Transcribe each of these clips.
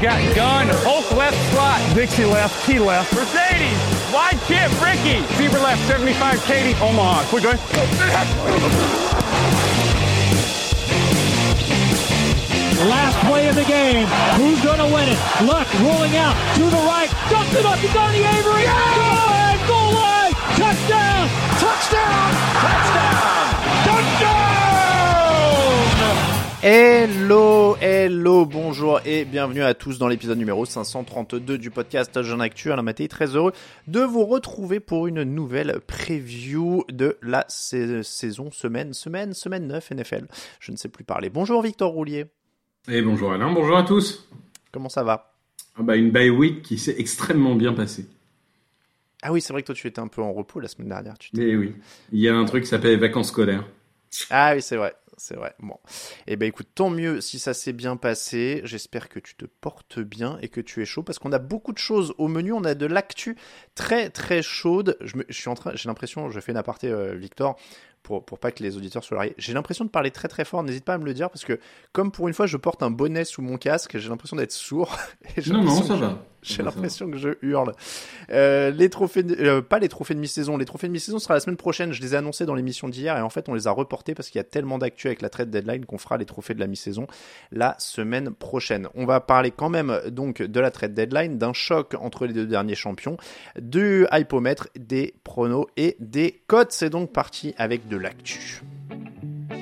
Got gun, Hulk left slot. Dixie left, T left. Mercedes, wide chip, Ricky. Fever left, 75, Katie, Omaha. Quick going. Last play of the game. Who's going to win it? Luck rolling out to the right. Dumps it up to Donnie Avery. Good! Hello, hello, bonjour et bienvenue à tous dans l'épisode numéro 532 du podcast Jean Actu. Alain Mattei, très heureux de vous retrouver pour une nouvelle preview de la sa- saison, semaine, semaine, semaine 9 NFL. Je ne sais plus parler. Bonjour Victor Roulier, Et bonjour Alain, bonjour à tous. comment ça va? Ah bah une bye week qui s'est extrêmement bien passée. Ah oui, c'est vrai que toi tu étais un peu en repos la semaine dernière. Tu Mais oui, il y a un truc qui s'appelle vacances scolaires. Ah oui, c'est vrai, c'est vrai. Bon, eh ben écoute, tant mieux si ça s'est bien passé. J'espère que tu te portes bien et que tu es chaud parce qu'on a beaucoup de choses au menu. On a de l'actu très très chaude. Je, me- je suis en train, j'ai l'impression, je fais une aparté, euh, Victor. Pour, pour pas que les auditeurs soient largués. J'ai l'impression de parler très très fort, n'hésite pas à me le dire parce que comme pour une fois je porte un bonnet sous mon casque, j'ai l'impression d'être sourd. Et Non, non, ça va. J'ai l'impression que je hurle. Euh, les trophées, de- euh, pas les trophées de mi-saison. Les trophées de mi-saison sera la semaine prochaine. Je les ai annoncés dans l'émission d'hier et en fait on les a reportés parce qu'il y a tellement d'actu avec la trade deadline qu'on fera les trophées de la mi-saison la semaine prochaine. On va parler quand même donc de la trade deadline, d'un choc entre les deux derniers champions, du hypomètre, des pronos et des cotes. C'est donc parti avec de l'actu.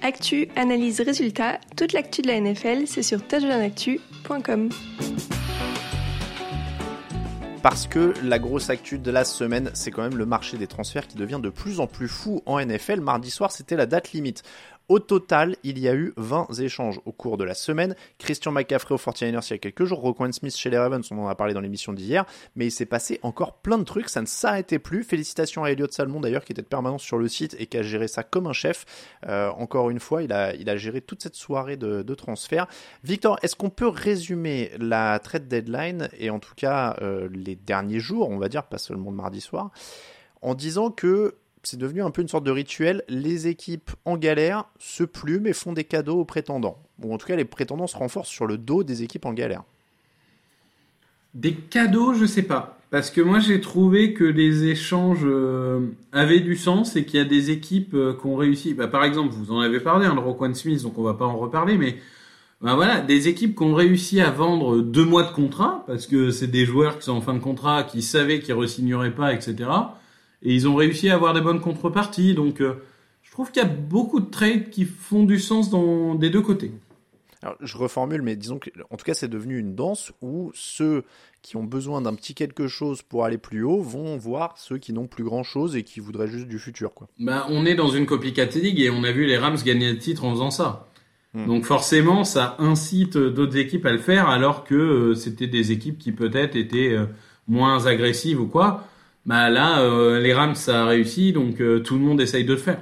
Actu, analyse, résultat, toute l'actu de la NFL, c'est sur touchdownactu.com. parce que la grosse actu de la semaine, c'est quand même le marché des transferts qui devient de plus en plus fou en NFL. Mardi soir, c'était la date limite. Au total, il y a eu 20 échanges au cours de la semaine. Christian McCaffrey au 49ers il y a quelques jours, Roquan Smith chez les Ravens, on en a parlé dans l'émission d'hier, mais il s'est passé encore plein de trucs, ça ne s'arrêtait plus. Félicitations à Elliot Salmon d'ailleurs qui était de permanence sur le site et qui a géré ça comme un chef. Euh, encore une fois, il a, géré toute cette soirée de, de transfert. Victor, est-ce qu'on peut résumer la trade deadline et en tout cas euh, les derniers jours, on va dire, pas seulement le mardi soir, en disant que c'est devenu un peu une sorte de rituel. Les équipes en galère se plument et font des cadeaux aux prétendants. Ou en tout cas, les prétendants se renforcent sur le dos des équipes en galère. Des cadeaux, je sais pas. Parce que moi j'ai trouvé que les échanges euh, avaient du sens et qu'il y a des équipes euh, qui ont réussi. Bah, par exemple, vous en avez parlé, hein, de Roquan Smith, donc on va pas en reparler, mais bah, voilà, des équipes qui ont réussi à vendre deux mois de contrat, parce que c'est des joueurs qui sont en fin de contrat, qui savaient qu'ils re-signeraient pas, etc. Et ils ont réussi à avoir des bonnes contreparties. Donc euh, je trouve qu'il y a beaucoup de trades qui font du sens dans, des deux côtés. Alors, je reformule, mais disons que, en tout cas, c'est devenu une danse où ceux qui ont besoin d'un petit quelque chose pour aller plus haut vont voir ceux qui n'ont plus grand chose et qui voudraient juste du futur, quoi. Bah, on est dans une copycat league et on a vu les Rams gagner le titre en faisant ça. Hmm. Donc forcément, ça incite d'autres équipes à le faire, alors que euh, c'était des équipes qui peut-être étaient euh, moins agressives ou quoi. Bah là, euh, les Rams ça a réussi, donc euh, tout le monde essaye de le faire.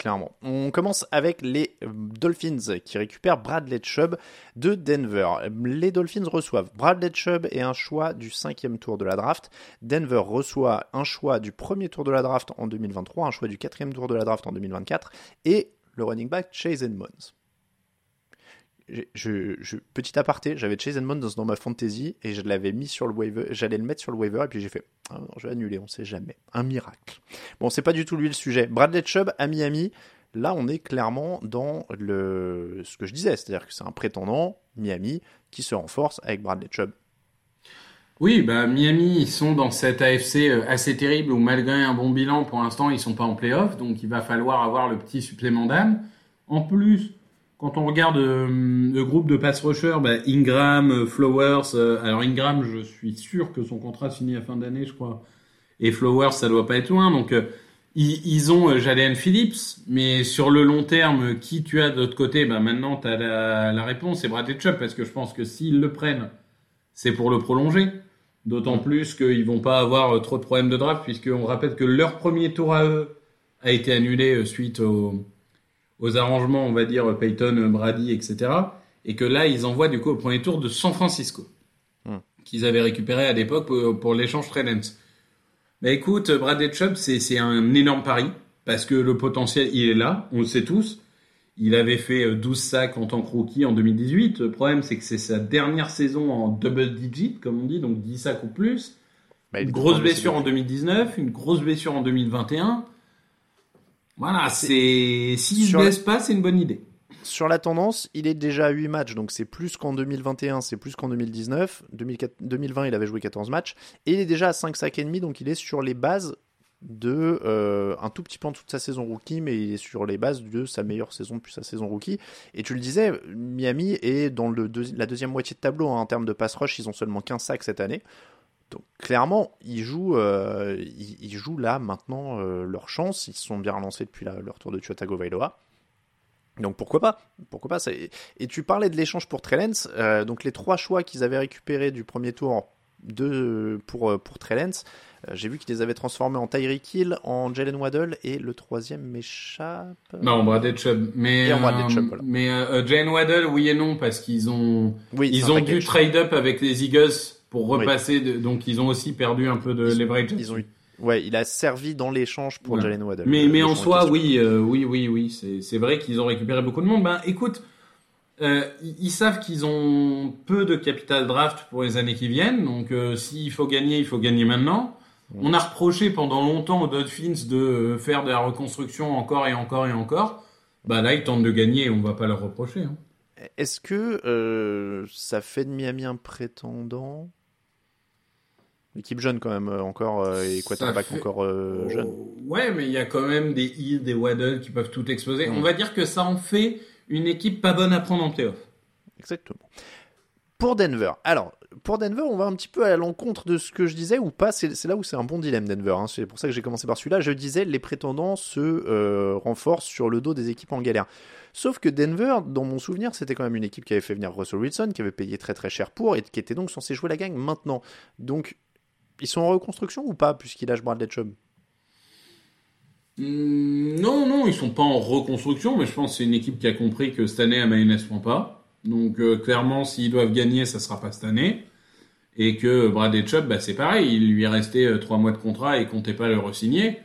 Clairement. On commence avec les euh, Dolphins qui récupèrent Bradley Chubb de Denver. Les Dolphins reçoivent Bradley Chubb et un choix du cinquième tour de la draft. Denver reçoit un choix du premier tour de la draft en 2023, un choix du quatrième tour de la draft en 2024 et le running back Chase Edmonds. Je, petit aparté, j'avais Chase Edmonds dans, dans, ma fantasy et je l'avais mis sur le waiver, j'allais le mettre sur le waiver et puis j'ai fait, ah je vais annuler, on sait jamais, un miracle. Bon, c'est pas du tout lui le sujet. Bradley Chubb à Miami, là on est clairement dans le ce que je disais, c'est-à-dire que c'est un prétendant Miami qui se renforce avec Bradley Chubb. Oui, bah Miami, ils sont dans cette AFC euh, assez terrible où malgré un bon bilan, pour l'instant, ils sont pas en playoff, donc il va falloir avoir le petit supplément d'âme. En plus, quand on regarde euh, le groupe de pass rushers, bah, Ingram, euh, Flowers, alors Ingram, je suis sûr que son contrat finit à fin d'année, je crois, et Flowers, ça doit pas être loin, donc ils, ils, ont Jalen Phillips, mais sur le long terme, qui tu as de l'autre côté? Bah, Maintenant, tu as la, la réponse, c'est Bradley Chubb, parce que je pense que s'ils le prennent, c'est pour le prolonger. D'autant plus qu'ils vont pas avoir euh, trop de problèmes de draft, puisqu'on rappelle que leur premier tour à eux a été annulé euh, suite aux, arrangements, on va dire, Peyton, Brady, etc. Et que là, ils envoient du coup au premier tour de San Francisco, hmm. qu'ils avaient récupéré à l'époque pour, l'échange Trellens. Mais écoute, Bradley Chubb, c'est un énorme pari, parce que le potentiel, il est là, on le sait tous. Il avait fait 12 euh, sacs en tant que rookie en 2018. Le problème, c'est que c'est sa dernière saison en double digit, comme on dit, donc 10 sacs ou plus. Bah, une grosse blessure en 2019, une grosse blessure en 2021. Voilà, c'est s'il ne blesse pas, c'est une bonne idée. Sur la tendance, il est déjà à 8 matchs, donc c'est plus qu'en 2021, c'est plus qu'en 2019. 2020, il avait joué 14 matchs. Et il est déjà à 5 sacs et demi, donc il est sur les bases de euh, un tout petit peu en toute sa saison rookie, mais il est sur les bases de sa meilleure saison depuis sa saison rookie. Et tu le disais, Miami est dans le la deuxième moitié de tableau hein, en termes de pass rush, ils ont seulement 15 sacs cette année. Donc clairement, ils jouent, euh, ils, jouent là maintenant euh, leur chance. Ils se sont bien relancés depuis leur tour de Tua Vailoa. Donc pourquoi pas? Pourquoi pas? Et tu parlais de l'échange pour Trellens. donc les trois choix qu'ils avaient récupérés du premier tour de, pour, pour Trellens, euh, j'ai vu qu'ils les avaient transformés en Tyreek Hill, en Jalen Waddle et le troisième m'échappe. Non, Bradley Chubb. Mais, euh, mais euh, Jalen Waddle, oui et non, parce qu'ils ont, ils ont dû trade up avec les Eagles pour repasser. donc ils ont aussi perdu un peu de leverage. Ils ont eu Ouais, il a servi dans l'échange pour Jalen Waddle. Mais, mais en soi, oui, oui, oui, oui, c'est vrai qu'ils ont récupéré beaucoup de monde. Ben, écoute, euh, ils savent qu'ils ont peu de capital draft pour les années qui viennent. Donc, s'il faut gagner, il faut gagner maintenant. On a reproché pendant longtemps aux Dolphins de faire de la reconstruction encore et encore et encore. Bah là, ils tentent de gagner et on va pas leur reprocher. Hein. Est-ce que euh, ça fait de Miami un prétendant? L'équipe jeune quand même euh, encore euh, et quarterback fait... encore jeune. Oh, ouais, mais il y a quand même des Hill, des Waddle qui peuvent tout exploser. On va dire que ça en fait une équipe pas bonne à prendre en playoff. Exactement. Pour Denver, alors pour Denver, on va un petit peu à l'encontre de ce que je disais ou pas. C'est là où c'est un bon dilemme, Denver. Hein. C'est pour ça que j'ai commencé par celui-là. Je disais, les prétendants se euh, renforcent sur le dos des équipes en galère. Sauf que Denver, dans mon souvenir, c'était quand même une équipe qui avait fait venir Russell Wilson, qui avait payé très très cher pour, et qui était donc censé jouer la gang maintenant. Donc, ils sont en reconstruction ou pas, puisqu'il lâche Bradley Chubb hmm, Non, non, ils sont pas en reconstruction, mais je pense que c'est une équipe qui a compris que cette année, à Mayonnaise prend pas. Donc euh, clairement, s'ils doivent gagner, ça sera pas cette année. Et que Bradley Chubb, bah, c'est pareil, il lui est resté euh, trois mois de contrat et comptait pas le re-signer.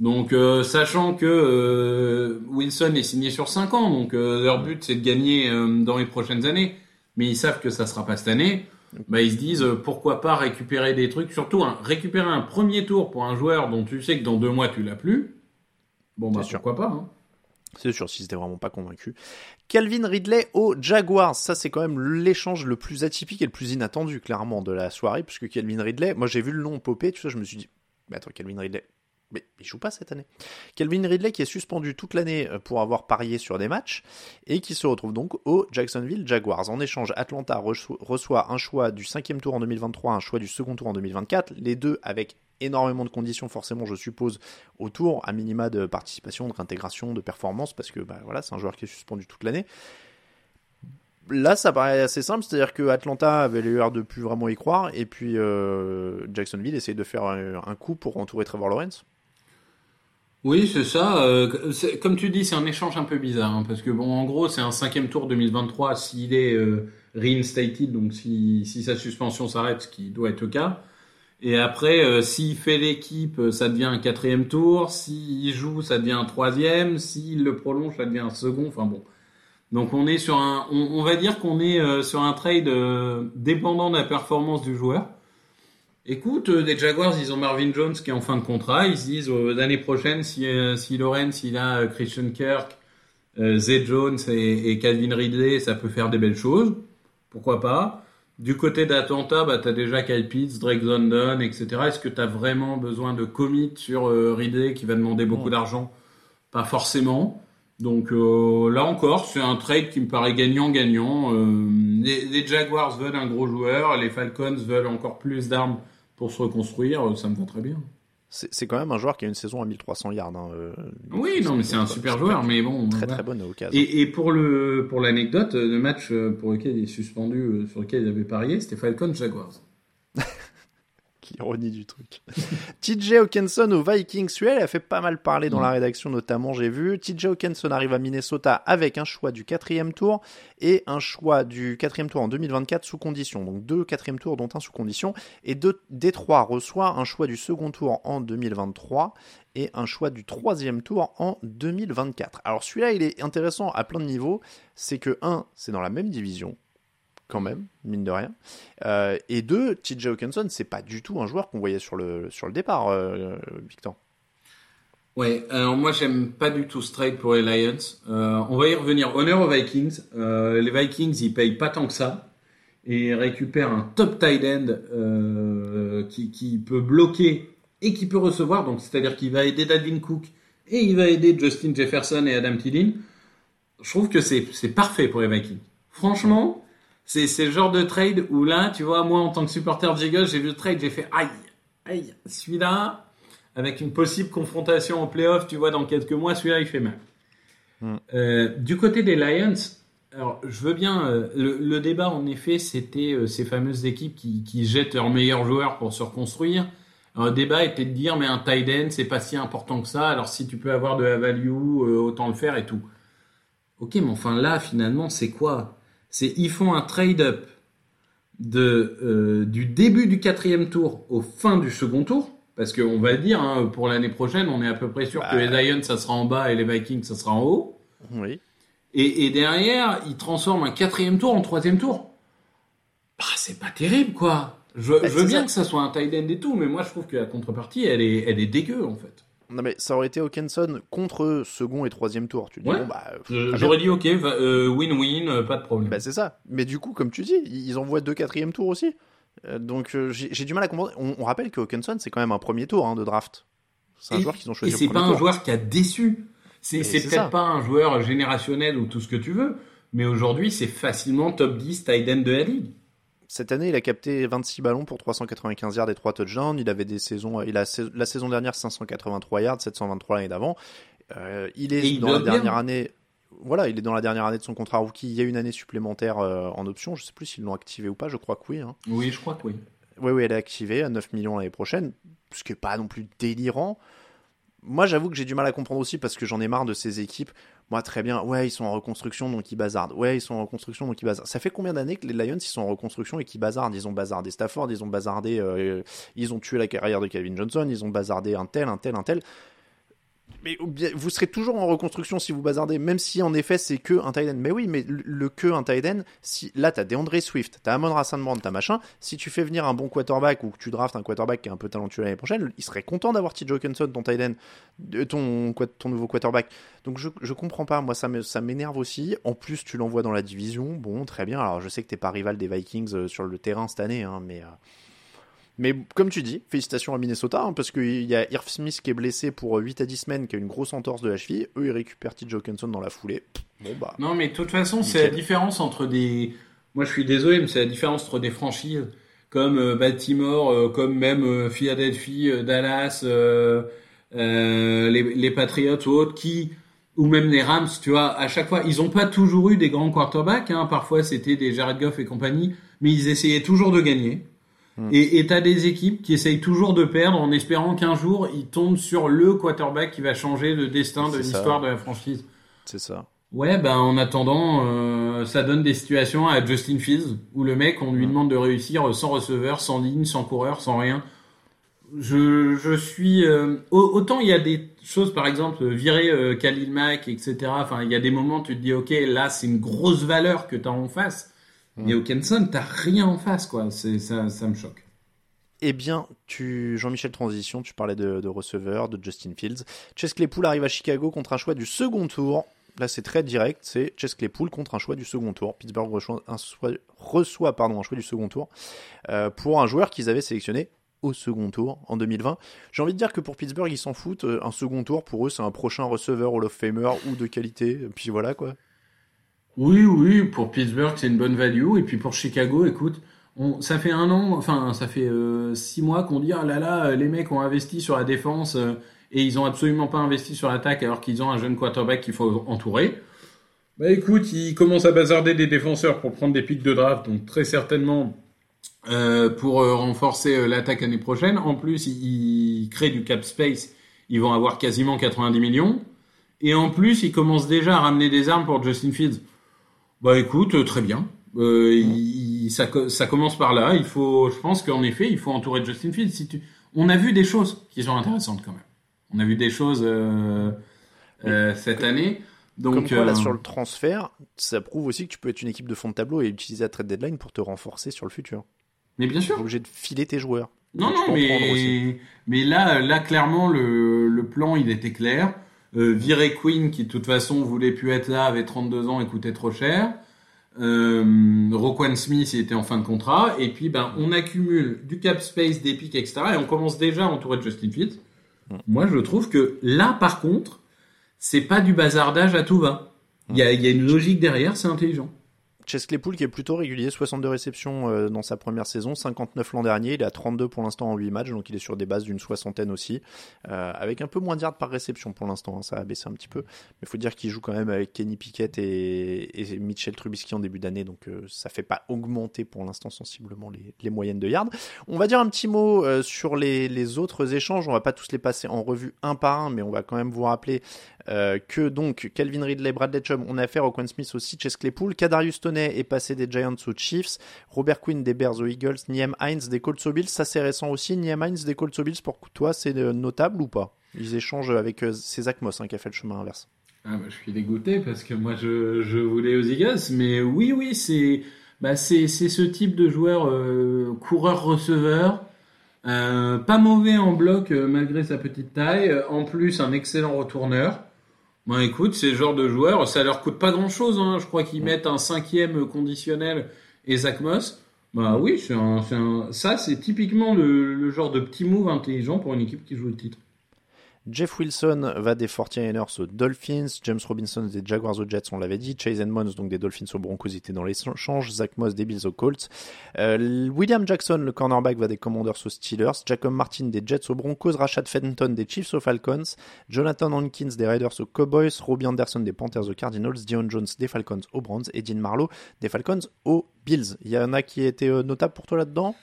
Donc euh, sachant que Wilson est signé sur 5 ans, donc leur but c'est de gagner dans les prochaines années, mais ils savent que ça sera pas cette année. Bah, ils se disent pourquoi pas récupérer des trucs, surtout récupérer un premier tour pour un joueur dont tu sais que dans deux mois tu l'as plus. Bon bah pourquoi pas. Hein. C'est sûr, si c'était vraiment pas convaincu. Calvin Ridley aux Jaguars, ça c'est quand même l'échange le plus atypique et le plus inattendu, clairement, de la soirée, puisque Calvin Ridley, moi j'ai vu le nom popper, tout ça, je me suis dit, mais attends, Calvin Ridley, mais il joue pas cette année. Calvin Ridley qui est suspendu toute l'année euh, pour avoir parié sur des matchs et qui se retrouve donc au Jacksonville Jaguars. En échange, Atlanta reçoit un choix du cinquième tour en 2023, un choix du second tour en 2024, les deux avec énormément de conditions forcément je suppose autour à minima de participation, de réintégration, de performance parce que bah, voilà c'est un joueur qui est suspendu toute l'année. Là ça paraît assez simple, c'est-à-dire que Atlanta avait l'air de plus vraiment y croire et puis euh, Jacksonville essaye de faire un, coup pour entourer Trevor Lawrence. Oui, c'est ça. Euh, comme tu dis, c'est un échange un peu bizarre hein, parce que bon, en gros, c'est un cinquième tour 2023 s'il est euh, reinstated, donc si, si sa suspension s'arrête, ce qui doit être le cas. Et après, euh, s'il fait l'équipe, ça devient un quatrième tour. S'il joue, ça devient un troisième. S'il le prolonge, ça devient un second. Enfin bon. Donc on est sur un, on, va dire qu'on est sur un trade dépendant de la performance du joueur. Écoute, euh, les Jaguars, ils ont Marvin Jones qui est en fin de contrat. Ils se disent euh, l'année prochaine, si, euh, si Lawrence, il a euh, Christian Kirk, Zay Jones et, et Calvin Ridley, ça peut faire des belles choses. Pourquoi pas? Du côté d'Atlanta, bah, tu as déjà Kyle Pitts, Drake London, etc. Est-ce que tu as vraiment besoin de commit sur Ridley qui va demander beaucoup d'argent? Pas forcément. Donc là encore, c'est un trade qui me paraît gagnant-gagnant. Les, les Jaguars veulent un gros joueur, les Falcons veulent encore plus d'armes pour se reconstruire. Euh, Ça me va très bien. C'est quand même un joueur qui a une saison à 1300 yards. hein, euh, Oui, non, mais c'est un super joueur, mais bon. Très voilà. très bonne occasion. Et, et pour le pour l'anecdote, le match euh, pour lequel il est suspendu, euh, sur lequel il avait parié, c'était Falcons Jaguars. Ironie du truc. TJ Hawkinson aux Vikings, celui-là, il a fait pas mal parler dans la rédaction, notamment, j'ai vu. TJ Hawkinson arrive à Minnesota avec un choix du quatrième tour et un choix du quatrième tour en 2024 sous condition. Donc deux quatrième tours, dont un sous condition. Et deux, Détroit reçoit un choix du second tour en 2023 et un choix du troisième tour en 2024. Alors celui-là, il est intéressant à plein de niveaux. C'est que, un, c'est dans la même division, quand même, mine de rien. Euh, et deux, TJ Hawkinson, c'est pas du tout un joueur qu'on voyait sur le, sur le départ, euh, Victor. Ouais, alors moi j'aime pas du tout ce trade pour les Lions. Euh, on va y revenir. Honneur aux Vikings. Les Vikings, ils payent pas tant que ça et récupèrent un top tight end qui, qui peut bloquer et qui peut recevoir. Donc c'est-à-dire qu'il va aider Dalvin Cook et il va aider Justin Jefferson et Adam Thielen. Je trouve que c'est parfait pour les Vikings. Franchement, c'est c'est le genre de trade où là, tu vois, moi en tant que supporter de j'ai vu le trade, j'ai fait aïe, aïe, celui-là avec une possible confrontation en playoff, tu vois, dans quelques mois, celui-là, il fait mal. Euh, du côté des Lions, alors je veux bien, euh, le, le débat en effet, c'était euh, ces fameuses équipes qui, qui jettent leurs meilleurs joueurs pour se reconstruire. Alors, le débat était de dire, mais un tight end, c'est pas si important que ça, alors si tu peux avoir de la value, autant le faire et tout. Ok, mais enfin là, finalement, c'est quoi? C'est ils font un trade-up de euh, du début du quatrième tour au fin du second tour, parce qu'on va le dire, hein, pour l'année prochaine, on est à peu près sûr que les Lions, ça sera en bas et les Vikings, ça sera en haut. Oui. Et, et derrière, ils transforment un quatrième tour en troisième tour. Bah, c'est pas terrible, quoi. Je, Bah, je veux bien ça. que ça soit un tight end et tout, mais moi, je trouve que la contrepartie, elle est, elle est dégueu, en fait. Non mais ça aurait été Hawkinson contre second et troisième tour. Tu dis Ouais. bon bah euh, J'aurais dit, ok, euh, win-win, euh, pas de problème. Bah c'est ça. Mais du coup, comme tu dis, ils envoient deux quatrième tours aussi. Euh, donc j'ai du mal à comprendre. On, on rappelle que Hawkinson c'est quand même un premier tour hein, de draft. C'est un Et- joueur qu'ils ont Et choisi. au c'est pas un joueur qui a déçu. C'est Et peut-être pas un joueur générationnel ou tout ce que tu veux, mais aujourd'hui, c'est facilement top 10 tight end de la ligue. Cette année, il a capté 26 ballons pour 395 yards et 3 touchdowns. Il avait des saisons, il a la saison dernière 583 yards, 723 l'année d'avant. Euh, il est il dans la bien. dernière année. Voilà, il est dans la dernière année de son contrat rookie. Il y a une année supplémentaire euh, en option. Je sais plus s'ils l'ont activé ou pas. Je crois que oui. Hein. Oui, je crois que oui. Oui, oui, elle est activée à 9 millions l'année prochaine, ce qui n'est pas non plus délirant. Moi, j'avoue que j'ai du mal à comprendre aussi parce que j'en ai marre de ces équipes. Moi, très bien, ouais, ils sont en reconstruction, donc ils bazardent. Ouais, ils sont en reconstruction, donc ils bazardent. Ça fait combien d'années que les Lions, ils sont en reconstruction et qu'ils bazardent? Ils ont bazardé Stafford, ils ont bazardé, euh, ils ont tué la carrière de Calvin Johnson, ils ont bazardé un tel, un tel, un tel. Mais vous serez toujours en reconstruction si vous bazardez, même si en effet c'est que un tight. Mais oui, mais le, que un tight si là t'as DeAndre Swift, t'as Amon Rassan Brown, t'as machin, si tu fais venir un bon quarterback ou que tu draftes un quarterback qui est un peu talentueux l'année prochaine, il serait content d'avoir TJ Hawkinson, ton tight ton, nouveau quarterback. Donc je, je comprends pas, moi ça m'énerve aussi. En plus, tu l'envoies dans la division, bon, très bien. Alors je sais que t'es pas rival des Vikings euh, sur le terrain cette année, hein, mais. euh, mais comme tu dis, félicitations à Minnesota, hein, parce qu'il y a Irv Smith qui est blessé pour 8 à 10 semaines, qui a une grosse entorse de la cheville. Eux, ils récupèrent TJ Hawkinson dans la foulée. Bon, bah. Non, mais de toute façon, c'est la différence entre des. Moi, je suis désolé, mais c'est la différence entre des franchises comme euh, Baltimore, euh, comme même euh, Philadelphie, Dallas, euh, euh, les, les Patriots ou autres, qui ou même les Rams, tu vois, à chaque fois, ils ont pas toujours eu des grands quarterbacks. Hein, parfois, c'était des Jared Goff et compagnie, mais ils essayaient toujours de gagner. Et et t'as des équipes qui essayent toujours de perdre en espérant qu'un jour ils tombent sur le quarterback qui va changer le destin de l'histoire de la franchise. C'est ça. Ouais, ben en attendant, euh, ça donne des situations à Justin Fields où le mec, on lui demande de réussir sans receveur, sans ligne, sans coureur, sans rien. je, je suis euh, au- autant il y a des choses par exemple virer euh, Khalil Mack etc enfin il y a des moments tu te dis ok là c'est une grosse valeur que tu as en face Mais Hawkinson t'as rien en face quoi c'est ça ça me choque Eh bien, tu Jean-Michel Transition, tu parlais de, de receveur, de Justin Fields. Chase Claypool arrive à Chicago contre un choix du second tour. Là, c'est très direct, c'est Chase Claypool contre un choix du second tour. Pittsburgh reçoit un, choix- reçoit, pardon, un choix du second tour euh, pour un joueur qu'ils avaient sélectionné au second tour en 2020. J'ai envie de dire que pour Pittsburgh, ils s'en foutent. Euh, Un second tour, pour eux, c'est un prochain receveur Hall of Famer ou de qualité. Et puis voilà, quoi. Oui, oui, pour Pittsburgh, c'est une bonne value. Et puis pour Chicago, écoute, ça fait un an, enfin, ça fait euh, six mois qu'on dit, ah là là, les mecs ont investi sur la défense euh, et ils ont absolument pas investi sur l'attaque alors qu'ils ont un jeune quarterback qu'il faut entourer. Bah écoute, ils commencent à bazarder des défenseurs pour prendre des pics de draft, donc très certainement euh, pour euh, renforcer euh, l'attaque l'année prochaine. En plus, ils créent du cap space, ils vont avoir quasiment 90 millions. Et en plus, ils commencent déjà à ramener des armes pour Justin Fields. Bah écoute, euh, très bien. Euh, il- ça, co- ça commence par là. Il faut, je pense qu'en effet, il faut entourer Justin Fields. Si tu, on a vu des choses qui sont intéressantes quand même. On a vu des choses euh, euh, cette année. Donc Comme quoi, là, sur le transfert, ça prouve aussi que tu peux être une équipe de fond de tableau et utiliser la trade deadline pour te renforcer sur le futur. mais bien sûr. T'es obligé de filer tes joueurs. Non, Donc, tu non, mais, mais là, là, clairement, le, le plan, il était clair. Euh, virer Queen, qui de toute façon voulait plus être là, avait 32 ans et coûtait trop cher. Euh, Roquan Smith, il était en fin de contrat. Et puis, ben, on accumule du cap space, des pics, etc. Et on commence déjà à entourer de Justin Fields. Moi, je trouve que là, par contre, c'est pas du bazardage à tout va. Il y a, il y a une logique derrière, c'est intelligent. Chase Claypool qui est plutôt régulier, 62 réceptions euh, dans sa première saison, 59 l'an dernier, il est à 32 pour l'instant en 8 matchs, donc il est sur des bases d'une soixantaine aussi, euh, avec un peu moins de yards par réception pour l'instant, hein, ça a baissé un petit peu, mais il faut dire qu'il joue quand même avec Kenny Pickett et, et Mitchell Trubisky en début d'année, donc euh, ça fait pas augmenter pour l'instant sensiblement les, les moyennes de yards. On va dire un petit mot euh, sur les, les autres échanges, on va pas tous les passer en revue un par un, mais on va quand même vous rappeler euh, que donc Calvin Ridley, Bradley Chubb, on a affaire au Quan Smith aussi, Chase Claypool, Kadarius Toney est passé des Giants aux Chiefs, Robert Quinn des Bears aux Eagles, Niem Hines des Colts aux Bills, ça c'est récent aussi, Niem Hines des Colts aux Bills, pour toi c'est euh, notable ou pas? Ils échangent avec euh, c'est Zach Moss hein, qui a fait le chemin inverse. Ah bah, je suis dégoûté parce que moi je, voulais aux Eagles, mais oui oui c'est bah c'est ce type de joueur euh, coureur receveur, pas mauvais en bloc malgré sa petite taille, en plus un excellent retourneur. Bon écoute, ces genres de joueurs, ça leur coûte pas grand chose, hein. je crois qu'ils mettent un cinquième conditionnel et Zach Moss. Bah oui, c'est un, c'est un- ça c'est typiquement le, le genre de petit move intelligent pour une équipe qui joue le titre. Jeff Wilson va des 49ers aux Dolphins, James Robinson des Jaguars aux Jets, on l'avait dit, Chase Edmonds donc des Dolphins aux Broncos était dans l'échange, Zach Moss des Bills aux Colts, Euh, William Jackson le cornerback va des Commanders aux Steelers, Jacob Martin des Jets aux Broncos, Rashad Fenton des Chiefs aux Falcons, Jonathan Hankins des Raiders aux Cowboys, Robbie Anderson des Panthers aux Cardinals, Dion Jones des Falcons aux Browns et Dean Marlowe des Falcons aux Bills. Il y en a qui étaient euh, notables pour toi là-dedans?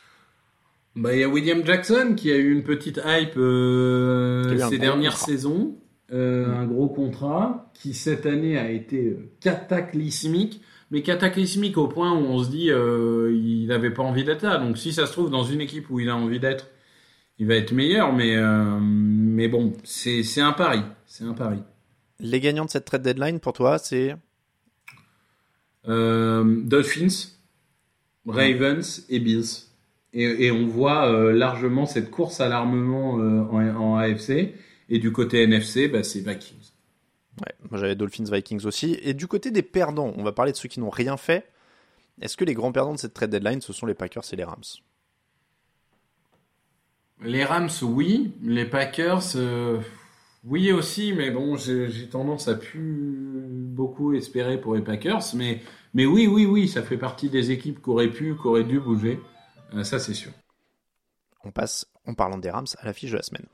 Bah, il y a William Jackson qui a eu une petite hype euh, ces gros dernières contrat. saisons, euh, un gros contrat qui cette année a été euh, cataclysmique, mais cataclysmique au point où on se dit euh, il n'avait pas envie d'être là. Donc si ça se trouve dans une équipe où il a envie d'être, il va être meilleur, mais euh, mais bon, c'est c'est un pari, c'est un pari. Les gagnants de cette trade deadline pour toi c'est? Euh, Dolphins, Ravens et Bills. Et, et on voit euh, largement cette course à l'armement euh, en, en AFC. Et du côté NFC, bah, c'est Vikings. Ouais, moi j'avais Dolphins Vikings aussi. Et du côté des perdants, on va parler de ceux qui n'ont rien fait. Est-ce que les grands perdants de cette trade deadline, ce sont les Packers et les Rams? Les Rams, oui. Les Packers, euh, oui aussi. Mais bon, j'ai j'ai tendance à plus beaucoup espérer pour les Packers. Mais, mais oui, oui, oui, ça fait partie des équipes qui auraient pu, qui auraient dû bouger. Euh, ça, c'est sûr. On passe, en parlant des Rams, à l'affiche de la semaine.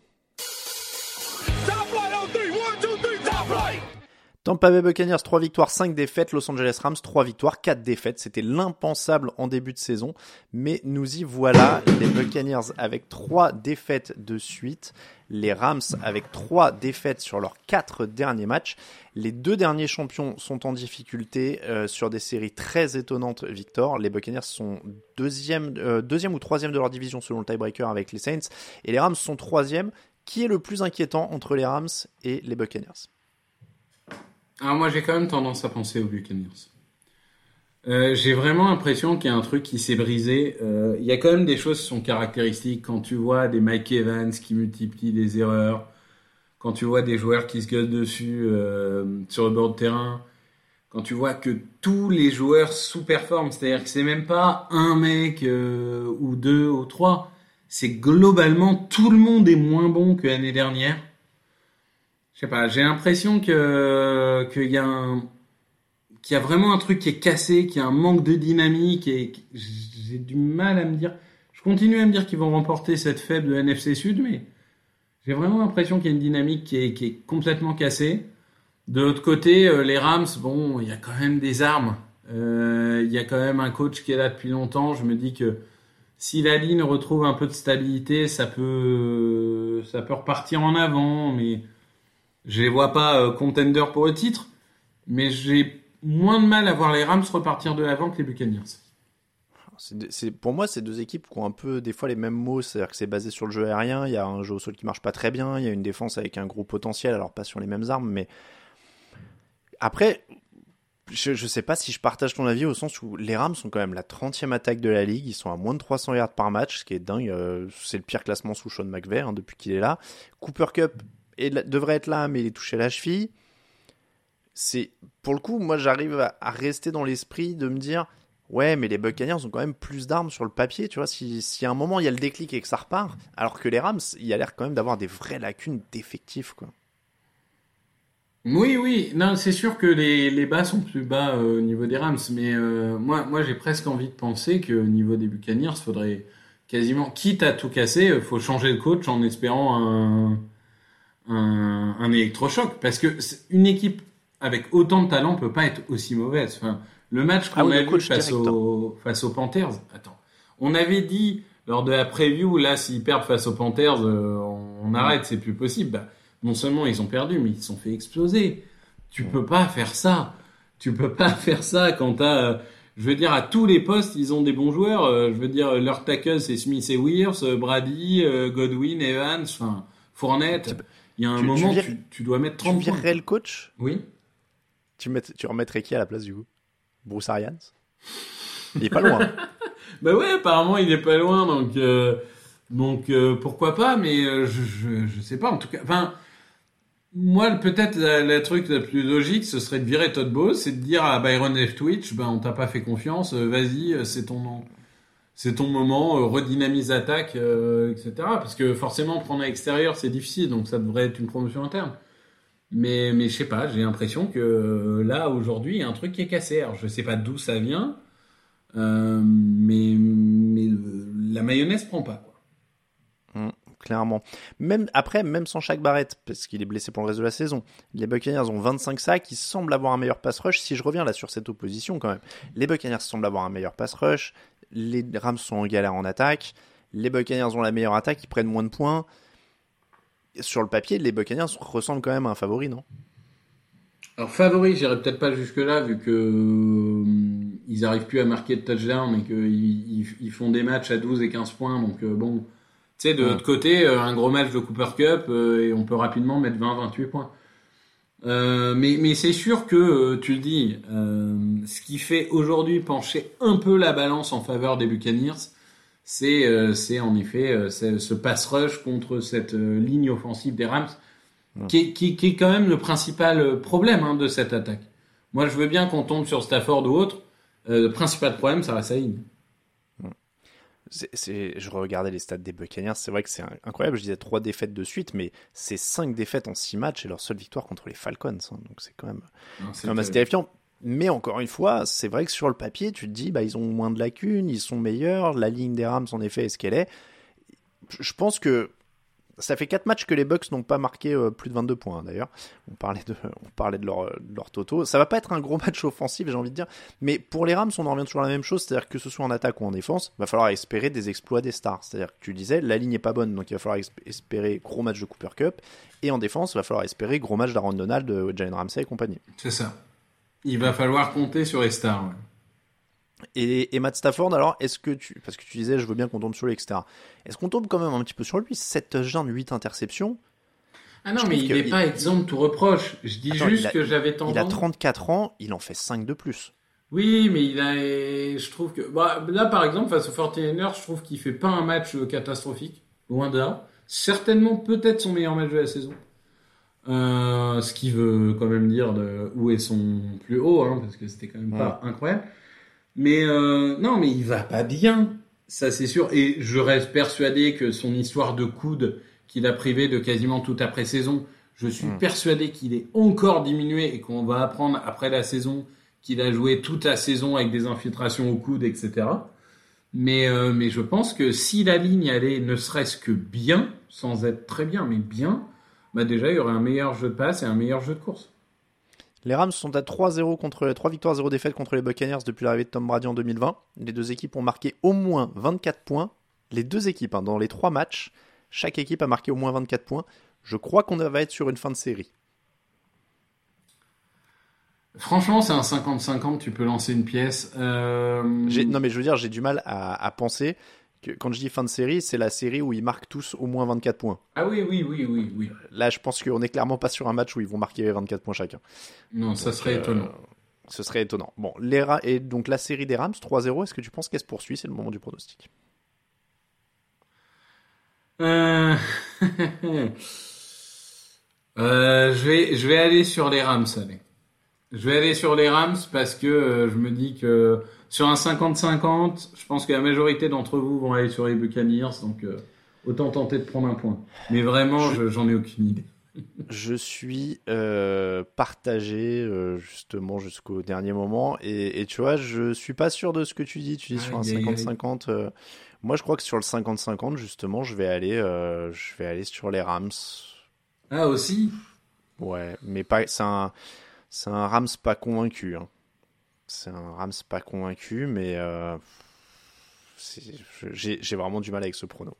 Tampa Bay Buccaneers, 3 victoires, 5 défaites. Los Angeles Rams, 3 victoires, 4 défaites. C'était l'impensable en début de saison. Mais nous y voilà. Les Buccaneers avec 3 défaites de suite. Les Rams avec 3 défaites sur leurs 4 derniers matchs. Les deux derniers champions sont en difficulté euh, sur des séries très étonnantes, Victor. Les Buccaneers sont deuxième, euh, deuxième ou troisième de leur division selon le tiebreaker avec les Saints. Et les Rams sont troisième. Qui est le plus inquiétant entre les Rams et les Buccaneers? Alors moi j'ai quand même tendance à penser aux Buccaneers. Euh, j'ai vraiment l'impression qu'il y a un truc qui s'est brisé. Euh, il y a quand même des choses qui sont caractéristiques quand tu vois des Mike Evans qui multiplient les erreurs, quand tu vois des joueurs qui se gueulent dessus euh, sur le bord de terrain, quand tu vois que tous les joueurs sous-performent, c'est-à-dire que c'est même pas un mec ou deux ou trois, c'est globalement tout le monde est moins bon que l'année dernière. Je sais pas, j'ai l'impression que qu'il y a qu'il y a vraiment un truc qui est cassé, qu'il y a un manque de dynamique et j'ai du mal à me dire. Je continue à me dire qu'ils vont remporter cette faible de NFC Sud, mais j'ai vraiment l'impression qu'il y a une dynamique qui est, qui est complètement cassée. De l'autre côté, euh, les Rams, bon, il y a quand même des armes. Euh, il y a quand même un coach qui est là depuis longtemps. Je me dis que si la ligne retrouve un peu de stabilité, ça peut, ça peut repartir en avant, mais je les vois pas euh, contender pour le titre, mais j'ai moins de mal à voir les Rams repartir de l'avant que les Buccaneers. C'est, pour moi, c'est deux équipes qui ont un peu des fois les mêmes mots, c'est-à-dire que c'est basé sur le jeu aérien, il y a un jeu au sol qui marche pas très bien, il y a une défense avec un gros potentiel, alors pas sur les mêmes armes, mais après, je, je sais pas si je partage ton avis au sens où les Rams sont quand même la 30e attaque de la ligue, ils sont à moins de 300 yards par match, ce qui est dingue, euh, c'est le pire classement sous Sean McVay hein, depuis qu'il est là. Cooper Cup et devrait être là, mais il est touché à la cheville. C'est pour le coup, moi j'arrive à, rester dans l'esprit de me dire ouais, mais les Buccaneers ont quand même plus d'armes sur le papier, tu vois. Si, si à un moment il y a le déclic et que ça repart, alors que les Rams, il y a l'air quand même d'avoir des vraies lacunes d'effectifs, quoi. Oui, oui, non, c'est sûr que les, les, bas sont plus bas euh, au niveau des Rams, mais euh, moi, moi j'ai presque envie de penser qu'au niveau des Buccaneers, faudrait quasiment, quitte à tout casser, il faut changer de coach en espérant un, un, un électrochoc parce que une équipe avec autant de talent peut pas être aussi mauvaise. Enfin, le match qu'on ah a vu face, aux, face aux Panthers, attends, on avait dit lors de la preview, là, s'ils perdent face aux Panthers, euh, on, arrête, c'est plus possible. Bah, non seulement ils ont perdu, mais ils se sont fait exploser. Tu peux pas faire ça. Tu peux pas faire ça quand t'as, euh, je veux dire, à tous les postes, ils ont des bons joueurs. Euh, je veux dire, leur tackle, c'est Smith et Wears, Brady, Godwin, Evans, enfin, Fournette. Il y a un moment, tu, tu, dois mettre 30 tu virerais le coach? Oui. Tu, met, tu remettrais qui à la place du coup? Bruce Arians? Il est pas loin. bah ouais, apparemment il est pas loin, donc euh, donc euh, pourquoi pas, mais euh, je, je, je sais pas en tout cas. Enfin, moi peut-être le truc le plus logique, ce serait de virer Todd Bowles, c'est de dire à Byron F. Twitch, ben on t'a pas fait confiance, vas-y, c'est ton nom c'est ton moment, euh, redynamise attaque, euh, etc. Parce que forcément, prendre à l'extérieur, c'est difficile, donc ça devrait être une promotion interne. Mais, mais je sais pas, j'ai l'impression que euh, là, aujourd'hui, il y a un truc qui est cassé. Alors, je sais pas d'où ça vient, mais, mais la mayonnaise prend pas. Quoi. Mmh, clairement. Même après, même sans chaque barrette, parce qu'il est blessé pour le reste de la saison, les Buccaneers ont 25 sacs, ils semblent avoir un meilleur pass rush. Si je reviens là sur cette opposition, quand même, les Buccaneers semblent avoir un meilleur pass rush les Rams sont en galère en attaque, les Buccaneers ont la meilleure attaque, ils prennent moins de points. Sur le papier, les Buccaneers ressemblent quand même à un favori, non? Alors favori, j'irai peut-être pas jusque là vu que euh, ils arrivent plus à marquer de touchdown et qu'ils ils, font des matchs à 12 et 15 points, donc euh, bon. Tu sais, de l'autre côté, euh, un gros match de Cooper Cup et on peut rapidement mettre 20-28 points. Euh, mais, mais c'est sûr que euh, tu le dis, euh, ce qui fait aujourd'hui pencher un peu la balance en faveur des Buccaneers, c'est c'est en effet ce pass rush contre cette ligne offensive des Rams, qui, qui, qui, est quand même le principal problème hein, de cette attaque. Moi, je veux bien qu'on tombe sur Stafford ou autre. le principal problème, ça reste la ligne je regardais les stats des Buccaneers, c'est vrai que c'est incroyable. Je disais trois défaites de suite, mais c'est cinq défaites en six matchs et leur seule victoire contre les Falcons. Hein. donc c'est quand même, quand même assez terrifiant. Mais encore une fois, c'est vrai que sur le papier, tu te dis, bah, ils ont moins de lacunes, ils sont meilleurs. La ligne des Rams, en effet, est ce qu'elle est. Je pense que Ça fait 4 matchs que les Bucks n'ont pas marqué euh, plus de 22 points hein, d'ailleurs. On parlait parlait de leur, toto. Ça va pas être un gros match offensif, j'ai envie de dire. Mais pour les Rams, on en revient toujours à la même chose, c'est-à-dire que ce soit en attaque ou en défense, va falloir espérer des exploits des stars. C'est-à-dire que tu disais, la ligne est pas bonne, donc il va falloir espérer gros match de Cooper Cup. Et en défense, il va falloir espérer gros match d'Aaron Donald, de Jalen Ramsey et compagnie. C'est ça. Il va falloir compter sur les stars. Et, Matt Stafford, alors, est-ce que tu. Parce que tu disais, je veux bien qu'on tombe sur lui, etc. Est-ce qu'on tombe quand même un petit peu sur lui 7 touchdowns, 8 interceptions? Ah non, mais il n'est pas exempt de tout reproche. Je dis juste que j'avais tendance. Il a 34 ans, il en fait 5 de plus. Oui, mais il a. Je trouve que. Bah, là, par exemple, face aux 49ers, je trouve qu'il fait pas un match catastrophique. Loin de là. Certainement, peut-être son meilleur match de la saison. Euh, ce qui veut quand même dire de où est son plus haut, hein, parce que c'était quand même pas incroyable. Mais euh, non, mais il va pas bien, ça c'est sûr. Et je reste persuadé que son histoire de coude qu'il a privé de quasiment toute après-saison, je suis hmm. persuadé qu'il est encore diminué et qu'on va apprendre après la saison qu'il a joué toute la saison avec des infiltrations au coude, etc. Mais, euh, mais je pense que si la ligne allait ne serait-ce que bien, sans être très bien, mais bien, bah déjà il y aurait un meilleur jeu de passe et un meilleur jeu de course. Les Rams sont à 3-0 contre 3 victoires 0 défaites contre les Buccaneers depuis l'arrivée de Tom Brady en 2020. Les deux équipes ont marqué au moins 24 points. Les deux équipes hein, dans les trois matchs, chaque équipe a marqué au moins 24 points. Je crois qu'on va être sur une fin de série. Franchement, c'est un 50-50, tu peux lancer une pièce. Euh, non, mais je veux dire, j'ai du mal à penser quand je dis fin de série, c'est la série où ils marquent tous au moins 24 points. Ah oui, oui, oui, oui, oui. Là, je pense qu'on n'est clairement pas sur un match où ils vont marquer 24 points chacun. Non, ça serait euh, étonnant. Ce serait étonnant. Bon, les et donc la série des Rams 3-0, est-ce que tu penses qu'elle se poursuit? C'est le moment du pronostic. Euh... euh... je, vais, je vais aller sur les Rams, allez. Je vais aller sur les Rams parce que je me dis que sur un 50-50, je pense que la majorité d'entre vous vont aller sur les Buccaneers, donc euh, autant tenter de prendre un point. Mais vraiment, j'en ai aucune idée. je suis euh, partagé euh, justement jusqu'au dernier moment et, tu vois, je suis pas sûr de ce que tu dis. Tu dis sur un 50-50. moi, je crois que sur le 50-50, justement, je vais aller, je vais aller sur les Rams. Ah aussi? Ouais, mais pas. C'est un, c'est un Rams pas convaincu. Hein. C'est un Rams pas convaincu, mais euh, j'ai vraiment du mal avec ce prono.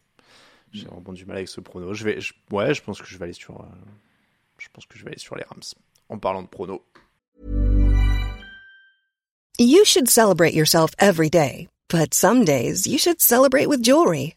J'ai vraiment du mal avec ce prono. Je vais, ouais, je pense que je vais aller sur, euh, je pense que je vais aller sur les Rams. En parlant de prono. You should celebrate yourself every day, but some days you should celebrate with jewelry.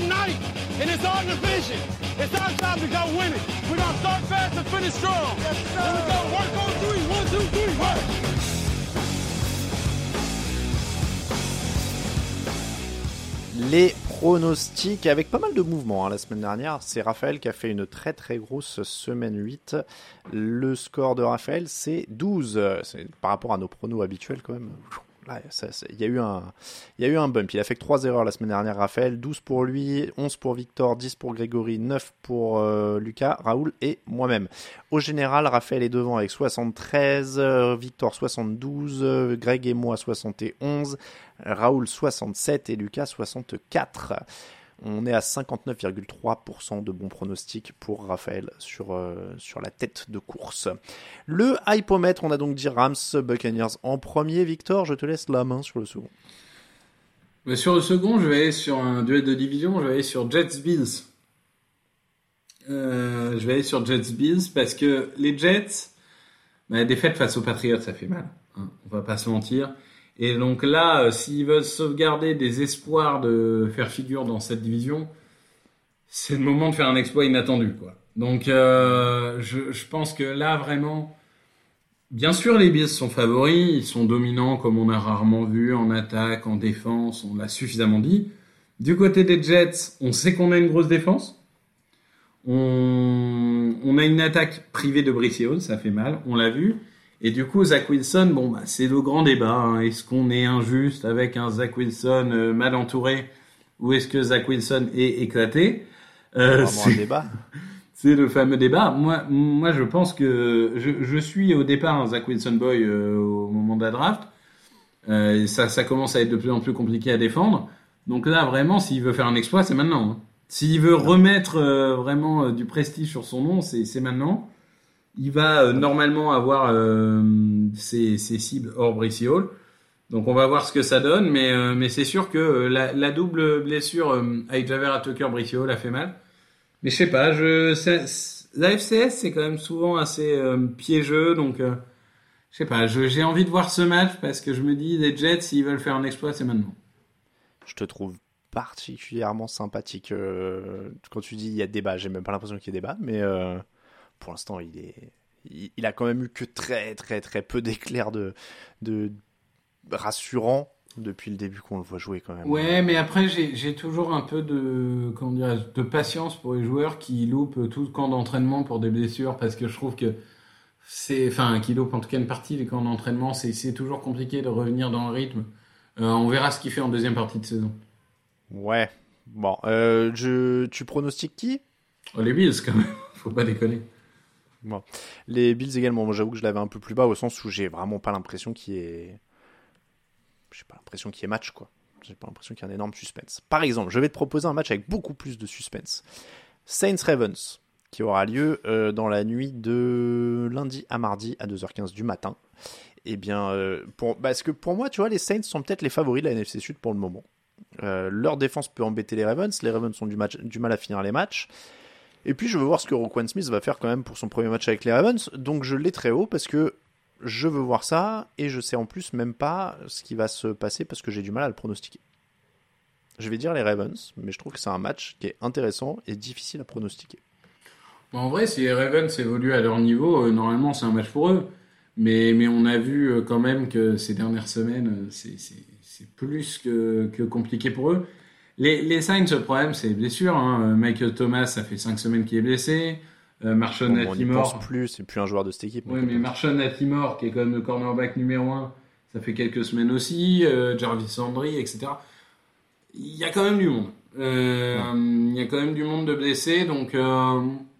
our night, and it's our division. It's our time to go win it. We're going to start fast and finish strong. Yes, sir. And we're going to work on three. One, two, three, work. Les pronostics avec pas mal de mouvements hein, la semaine dernière. C'est Raphaël qui a fait une très très grosse semaine 8. Le score de Raphaël c'est 12. C'est par rapport à nos pronos habituels quand même il y, a eu un, bump. Il a fait que 3 erreurs la semaine dernière, Raphaël. 12 pour lui, 11 pour Victor, 10 pour Grégory, 9 pour euh, Lucas, Raoul et moi-même. Au général, Raphaël est devant avec 73, euh, Victor 72, euh, Greg et moi 71, Raoul 67 et Lucas 64. On est à 59,3% de bons pronostics pour Raphaël sur, euh, sur la tête de course. Le hypomètre, on a donc dit Rams Buccaneers en premier. Victor, je te laisse la main sur le second. Mais sur le second, je vais aller sur un duel de division, je vais aller sur Jets Bills. Euh, je vais aller sur Jets Bills parce que les Jets, bah, la défaite face aux Patriots, ça fait mal. Hein, on va pas se mentir. Et donc là, euh, s'ils veulent sauvegarder des espoirs de faire figure dans cette division, c'est le moment de faire un exploit inattendu, quoi. Donc, euh, je, pense que là, vraiment, bien sûr, les Bills sont favoris, ils sont dominants comme on a rarement vu en attaque, en défense, on l'a suffisamment dit. Du côté des Jets, on sait qu'on a une grosse défense. On, a une attaque privée de Brice ça fait mal, on l'a vu. Et du coup, Zach Wilson, bon, bah, c'est le grand débat. hein. Est-ce qu'on est injuste avec un Zach Wilson euh, mal entouré ou est-ce que Zach Wilson est éclaté? Euh, un c'est- débat. c'est le fameux débat. Moi, moi, je pense que je, je suis au départ un Zach Wilson boy euh, au moment de la draft. Euh, ça, ça commence à être de plus en plus compliqué à défendre. Donc là, vraiment, s'il veut faire un exploit, c'est maintenant. hein. S'il veut remettre vraiment du prestige sur son nom, c'est maintenant. Il va euh, normalement avoir euh, ses, cibles hors Brissy Hall. Donc on va voir ce que ça donne, mais, euh, c'est sûr que la, double blessure avec Javer à Tucker Brissy Hall a fait mal. Mais je sais pas, je, la FCS c'est quand même souvent assez piégeux, donc je sais pas, j'ai envie de voir ce match parce que je me dis les Jets s'ils veulent faire un exploit c'est maintenant. Je te trouve particulièrement sympathique quand tu dis il y a débat. J'ai même pas l'impression qu'il y ait débat, mais pour l'instant, il est, il, il a quand même eu que très très très peu d'éclairs de, de rassurants depuis le début qu'on le voit jouer quand même. Ouais, mais après j'ai toujours un peu de comment dirais de patience pour les joueurs qui loupent tout le camp d'entraînement pour des blessures parce que je trouve que c'est enfin qui loupent en tout cas une partie des camps d'entraînement, c'est c'est toujours compliqué de revenir dans le rythme. Euh, on verra ce qu'il fait en deuxième partie de saison. Ouais. Bon, euh, je, tu pronostiques qui? Oh, les Bills quand même, faut pas déconner. Les Bills également, moi j'avoue que je l'avais un peu plus bas au sens où j'ai vraiment pas l'impression qu'il y ait. J'ai pas l'impression qu'il y ait match quoi. J'ai pas l'impression qu'il y ait un énorme suspense. Par exemple, je vais te proposer un match avec beaucoup plus de suspense. Saints Ravens, qui aura lieu euh, dans la nuit de lundi à mardi à 2h15 du matin. Eh bien, euh, pour... parce que pour moi, tu vois, les Saints sont peut-être les favoris de la NFC Sud pour le moment. Euh, leur défense peut embêter les Ravens. Les Ravens ont du, du mal à finir les matchs. Et puis je veux voir ce que Roquan Smith va faire quand même pour son premier match avec les Ravens. Donc je l'ai très haut parce que je veux voir ça et je sais en plus même pas ce qui va se passer parce que j'ai du mal à le pronostiquer. Je vais dire les Ravens, mais je trouve que c'est un match qui est intéressant et difficile à pronostiquer. En vrai, si les Ravens évoluent à leur niveau, euh, normalement c'est un match pour eux. Mais, mais on a vu euh, quand même que ces dernières semaines, euh, c'est- plus que, que compliqué pour eux. Les, les Saints, le problème, c'est les blessures. Hein. Euh, Michael Thomas, ça fait 5 semaines qu'il est blessé. Euh, Marshall Bon, on pense plus, c'est plus un joueur de cette équipe. Oui, mais Marshall Latimore, qui est quand même le cornerback numéro 1, ça fait quelques semaines aussi. euh, Jarvis Landry, etc. Il y a quand même du monde. Euh, Il y a quand même du monde de blessés. Donc,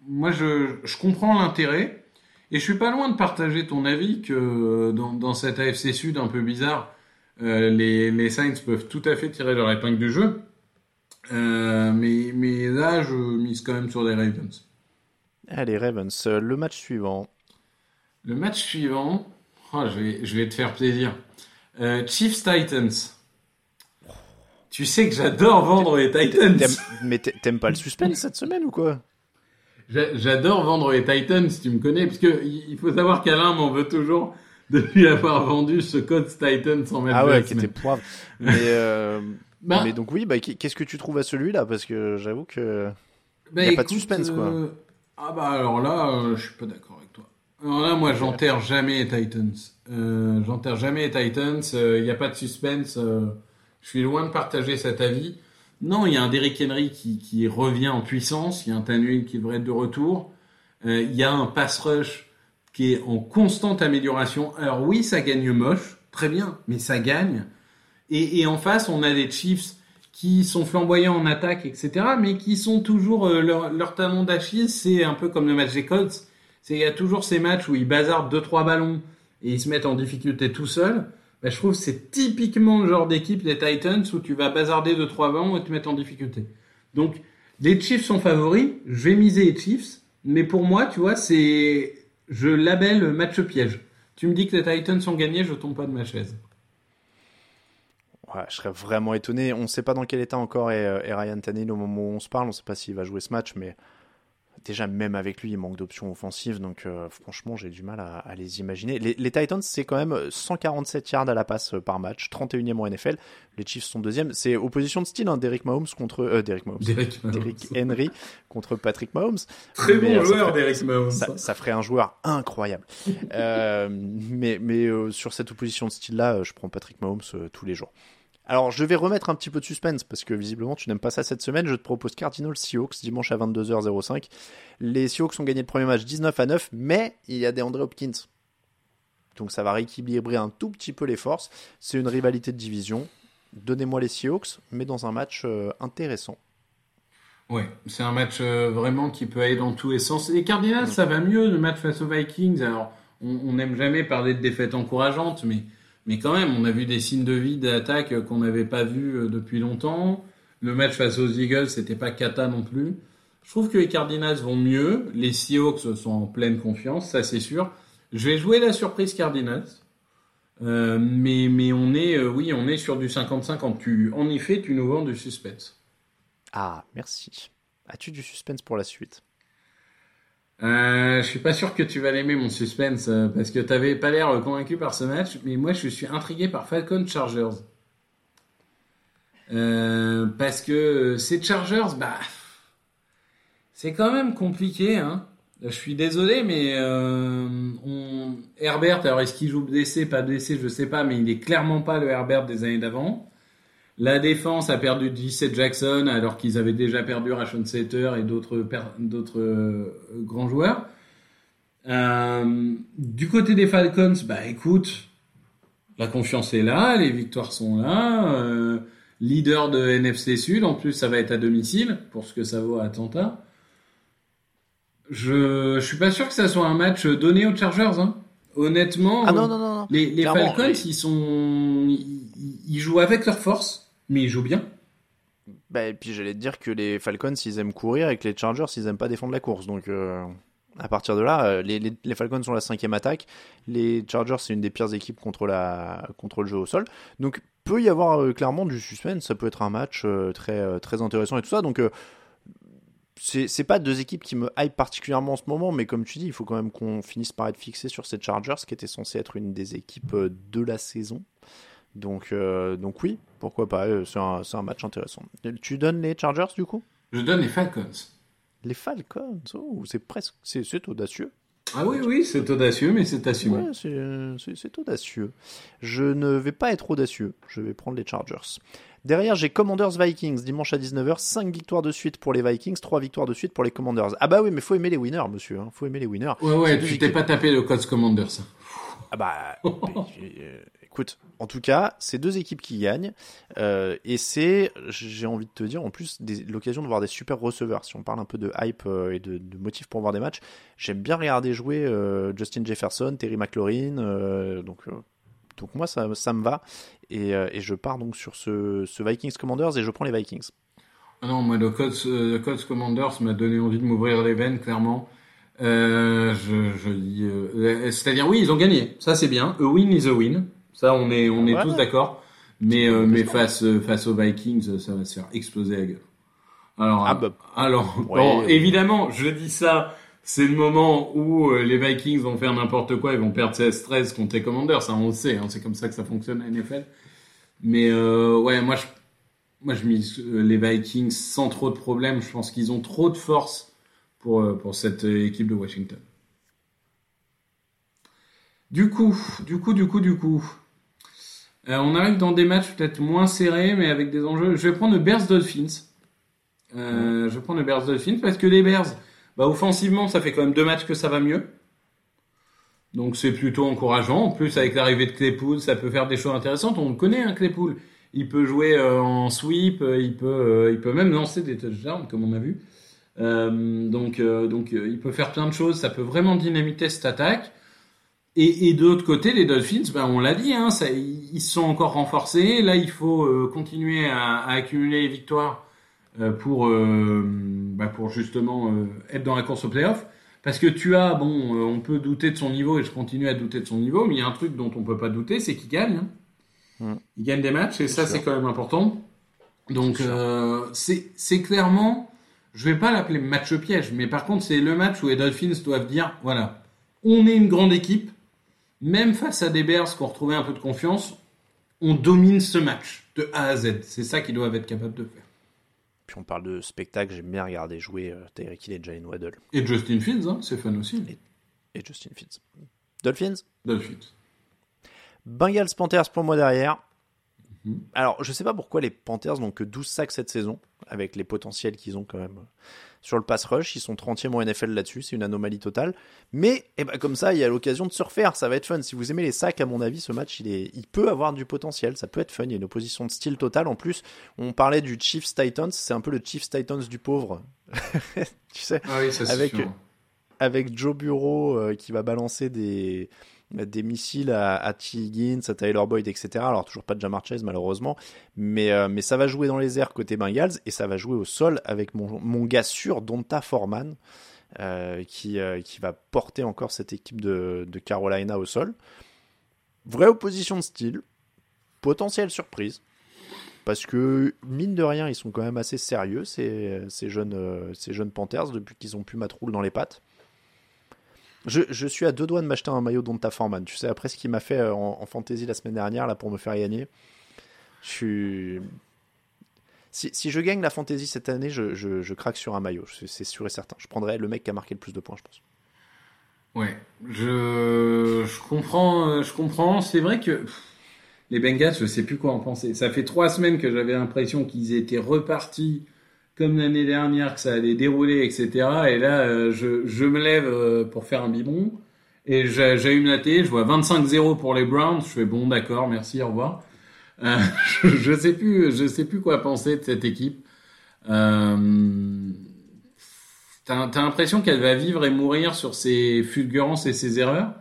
moi, je, je comprends l'intérêt. Et je suis pas loin de partager ton avis que dans, dans cette AFC Sud un peu bizarre, les, les Saints peuvent tout à fait tirer leur épingle du jeu. Euh, mais, mais là, je mise quand même sur les Ravens. Allez, Ravens, euh, le match suivant. Le match suivant, oh, je, vais, je vais te faire plaisir. Euh, Chiefs Titans. Tu sais que j'adore vendre les Titans. Mais t'a- t'aimes pas le suspense cette semaine ou quoi? J'a- J'adore vendre les Titans, tu me connais, parce que il il faut savoir qu'Alain m'en veut toujours depuis avoir vendu ce code Titans sans mettre Ah ouais, qui était poivre. Mais, euh, Bah- mais donc oui, bah, qu'est-ce que tu trouves à celui-là? Parce que j'avoue que Bah, y a pas de suspense quoi. euh, Ah bah alors là, euh, je suis pas d'accord avec toi. Alors là, moi, j'enterre jamais les Titans. Euh, j'enterre jamais les Titans. Il n'y a pas de suspense. euh, je suis loin de partager cet avis. Non, il y a un Derrick Henry qui, qui revient en puissance. Il y a un Tannehill qui devrait être de retour. Euh, Il y a un pass rush qui est en constante amélioration. Alors oui, ça gagne moche, très bien, mais ça gagne. Et, en face, on a des Chiefs qui sont flamboyants en attaque, etc., mais qui sont toujours euh, leur, talon d'Achille. C'est un peu comme le match des Colts. Il y a toujours ces matchs où ils bazardent deux trois ballons et ils se mettent en difficulté tout seuls. Bah, je trouve que c'est typiquement le genre d'équipe des Titans où tu vas bazarder deux trois ballons et te mettre en difficulté. Donc les Chiefs sont favoris. Je vais miser les Chiefs, mais pour moi, tu vois, c'est je labelle match piège. Tu me dis que les Titans sont gagnés, je tombe pas de ma chaise. Ouais, je serais vraiment étonné. On ne sait pas dans quel état encore est, est Ryan Tannehill au moment où on se parle. On ne sait pas s'il va jouer ce match, mais déjà même avec lui, il manque d'options offensives, donc euh, franchement, j'ai du mal à, à les imaginer. Les, les Titans, c'est quand même 147 yards à la passe euh, par match, 31e en NFL. Les Chiefs sont deuxième. C'est opposition de style, hein, Derrick Mahomes contre euh, Derrick Mahomes, Derrick Henry contre Patrick Mahomes. Très Mais, bon euh, joueur, ferait- Derrick Mahomes. Ça, ça ferait un joueur incroyable. Euh, mais mais euh, sur cette opposition de style-là, euh, je prends Patrick Mahomes euh, tous les jours. Alors, je vais remettre un petit peu de suspense parce que visiblement tu n'aimes pas ça cette semaine. Je te propose Cardinals Seahawks dimanche à 22h05. Les Seahawks ont gagné le premier match 19 à 9, mais il y a des André Hopkins. Donc ça va rééquilibrer un tout petit peu les forces. C'est une rivalité de division. Donnez-moi les Seahawks, mais dans un match euh, intéressant. Ouais, c'est un match euh, vraiment qui peut aller dans tous les sens. Les Cardinals, ça va mieux, le match face aux Vikings. Alors, on on n'aime jamais parler de défaites encourageantes, mais, mais quand même, on a vu des signes de vie d'attaque qu'on n'avait pas vus euh, depuis longtemps. Le match face aux Eagles, c'était pas cata non plus. Je trouve que les Cardinals vont mieux. Les Seahawks sont en pleine confiance, ça c'est sûr. Je vais jouer la surprise Cardinals. Euh, mais, mais on est, euh, oui, on est sur du 50-50. Tu, en effet, tu nous vends du suspense. Ah, merci. As-tu du suspense pour la suite? Euh, je suis pas sûr que tu vas l'aimer mon suspense euh, parce que t'avais pas l'air convaincu par ce match, mais moi je suis intrigué par Falcon Chargers. Euh, parce que euh, ces Chargers, bah, c'est quand même compliqué. Hein. Je suis désolé, mais. Herbert, alors est-ce qu'il joue blessé, pas blessé, je sais pas, mais il est clairement pas le Herbert des années d'avant. La défense a perdu 17 Jackson alors qu'ils avaient déjà perdu Rashon Setter et d'autres euh, grands joueurs. Euh, du côté des Falcons, bah écoute, la confiance est là, les victoires sont là. euh, leader de NFC Sud, en plus ça va être à domicile pour ce que ça vaut à Atlanta. Je, je suis pas sûr que ça soit un match donné aux Chargers. Hein. Honnêtement, Ah non, non, non. non. les, Falcons, ils sont, ils, ils jouent avec leur force, mais ils jouent bien. Bah, et puis j'allais te dire que les Falcons, ils aiment courir et que les Chargers, ils aiment pas défendre la course. Donc euh, à partir de là, euh, les, Falcons sont la cinquième attaque. Les Chargers, c'est une des pires équipes contre, la, contre le jeu au sol. Donc peut y avoir euh, clairement du suspense. Ça peut être un match très, très intéressant et tout ça. Donc c'est pas deux équipes qui me hype particulièrement en ce moment, mais comme tu dis, il faut quand même qu'on finisse par être fixé sur ces Chargers, qui était censé être une des équipes de la saison. Donc, euh, donc oui, pourquoi pas, euh, c'est un, un match intéressant. Tu donnes les Chargers du coup? Je donne les Falcons. Les Falcons, oh, c'est presque, c'est audacieux. Ah oui, oui, c'est audacieux, mais c'est assumé. Ouais, c'est- audacieux. Je ne vais pas être audacieux, je vais prendre les Chargers. Derrière, j'ai Commanders Vikings, dimanche à 19h, 5 victoires de suite pour les Vikings, 3 victoires de suite pour les Commanders. Ah bah oui, mais faut aimer les winners, monsieur, hein. faut aimer les winners. Ouais, ouais, tu t'es pas tapé le Coach Commander, ça. Ah bah, euh, écoute, en tout cas, c'est deux équipes qui gagnent, euh, et c'est, j'ai envie de te dire, en plus, l'occasion de voir des super receveurs. Si on parle un peu de hype euh, et de, motifs pour voir des matchs, j'aime bien regarder jouer euh, Justin Jefferson, Terry McLaurin, donc, donc moi ça, ça me va, et, je pars donc sur ce, Vikings Commanders et je prends les Vikings. Non, moi, le Coach Commanders m'a donné envie de m'ouvrir les veines, clairement. C'est-à-dire, oui, ils ont gagné. Ça, c'est bien. A win is a win. Ça, on est, on est Voilà. tous d'accord. Mais, euh, mais face, euh, face aux Vikings, euh, ça va se faire exploser la gueule. Alors, Ah bah, alors, ouais, bon, ouais. évidemment, je dis ça. C'est le moment où euh, les Vikings vont faire n'importe quoi, ils vont perdre 16-13 contre les Commanders, ça on le sait, hein, c'est comme ça que ça fonctionne à NFL. Mais euh, ouais, moi je, moi je mise euh, les Vikings sans trop de problèmes. Je pense qu'ils ont trop de force pour euh, pour cette euh, équipe de Washington. Du coup, du coup, du coup, du coup, euh, on arrive dans des matchs peut-être moins serrés, mais avec des enjeux. Je vais prendre le Bears Dolphins. Euh, je vais prendre le Bears Dolphins parce que les Bears, bah, offensivement, ça fait quand même deux matchs que ça va mieux. Donc c'est plutôt encourageant. En plus, avec l'arrivée de Claypool, ça peut faire des choses intéressantes. On le connaît, hein, Claypool. Il peut jouer euh, en sweep, il peut, euh, il peut même lancer des touchdowns, comme on a vu. Euh, donc, donc il peut faire plein de choses. Ça peut vraiment dynamiter cette attaque. Et, et de l'autre côté, les Dolphins, ben, on l'a dit, hein, ça, ils sont encore renforcés. Là, il faut euh, continuer à, à accumuler les victoires euh, pour, euh, bah, pour justement être dans la course au playoff. Parce que tu as, bon, on peut douter de son niveau et je continue à douter de son niveau, mais il y a un truc dont on peut pas douter, c'est qu'il gagne. hein. Mm. Ils gagnent des matchs et ça, c'est quand même important. Donc, c'est c'est clairement, je vais pas l'appeler match piège, mais par contre, c'est le match où les Dolphins doivent dire, voilà, on est une grande équipe, même face à des Bears qui ont retrouvé un peu de confiance, on domine ce match de A à Z. C'est ça qu'ils doivent être capables de faire. Puis on parle de spectacle, j'aime bien regarder jouer euh, Tyreek Hill et Jalen Waddle. Et Justin Fields, hein, c'est fun aussi. Et, et Justin Fields. Dolphins Dolphins. Bengals Panthers pour moi derrière. Alors, je sais pas pourquoi les Panthers n'ont que 12 sacs cette saison, avec les potentiels qu'ils ont quand même sur le pass rush. Ils sont 30e en NFL là-dessus, c'est une anomalie totale. Mais eh ben, comme ça, il y a l'occasion de se refaire, ça va être fun. Si vous aimez les sacs, à mon avis, ce match, il, est... il peut avoir du potentiel, ça peut être fun. Il y a une opposition de style totale. En plus, on parlait du Chiefs Titans, c'est un peu le Chiefs Titans du pauvre. tu sais, Ah oui, ça avec, sûr. avec Joe Bureau euh, qui va balancer des, des missiles à, à T. Higgins, à Tyler Boyd, etc. Alors toujours pas de Jamar Chase malheureusement, mais, euh, mais ça va jouer dans les airs côté Bengals et ça va jouer au sol avec mon, gars sûr, Donta Foreman, euh, qui, euh, qui va porter encore cette équipe de, Carolina au sol. Vraie opposition de style, potentielle surprise. Parce que, mine de rien, ils sont quand même assez sérieux, ces, jeunes, ces jeunes Panthers, depuis qu'ils ont pu matroule dans les pattes. Je, suis à deux doigts de m'acheter un maillot Donta Foreman. Tu sais, après ce qu'il m'a fait euh, en, fantasy la semaine dernière, là, pour me faire gagner. Si, je gagne la fantasy cette année, je, craque sur un maillot, c'est sûr et certain. Je prendrai le mec qui a marqué le plus de points, je pense. Ouais, je, comprends, euh, je comprends. C'est vrai que les Bengals, je sais plus quoi en penser. Ça fait trois semaines que j'avais l'impression qu'ils étaient repartis comme l'année dernière, que ça allait dérouler, etc. Et là, euh, je, je me lève euh, pour faire un biberon et j'allume la télé, je vois 25-0 pour les Browns. Je fais bon, d'accord, merci, au revoir. Euh, je, je sais plus, je sais plus quoi penser de cette équipe. Euh, T'as t'as l'impression qu'elle va vivre et mourir sur ses fulgurances et ses erreurs.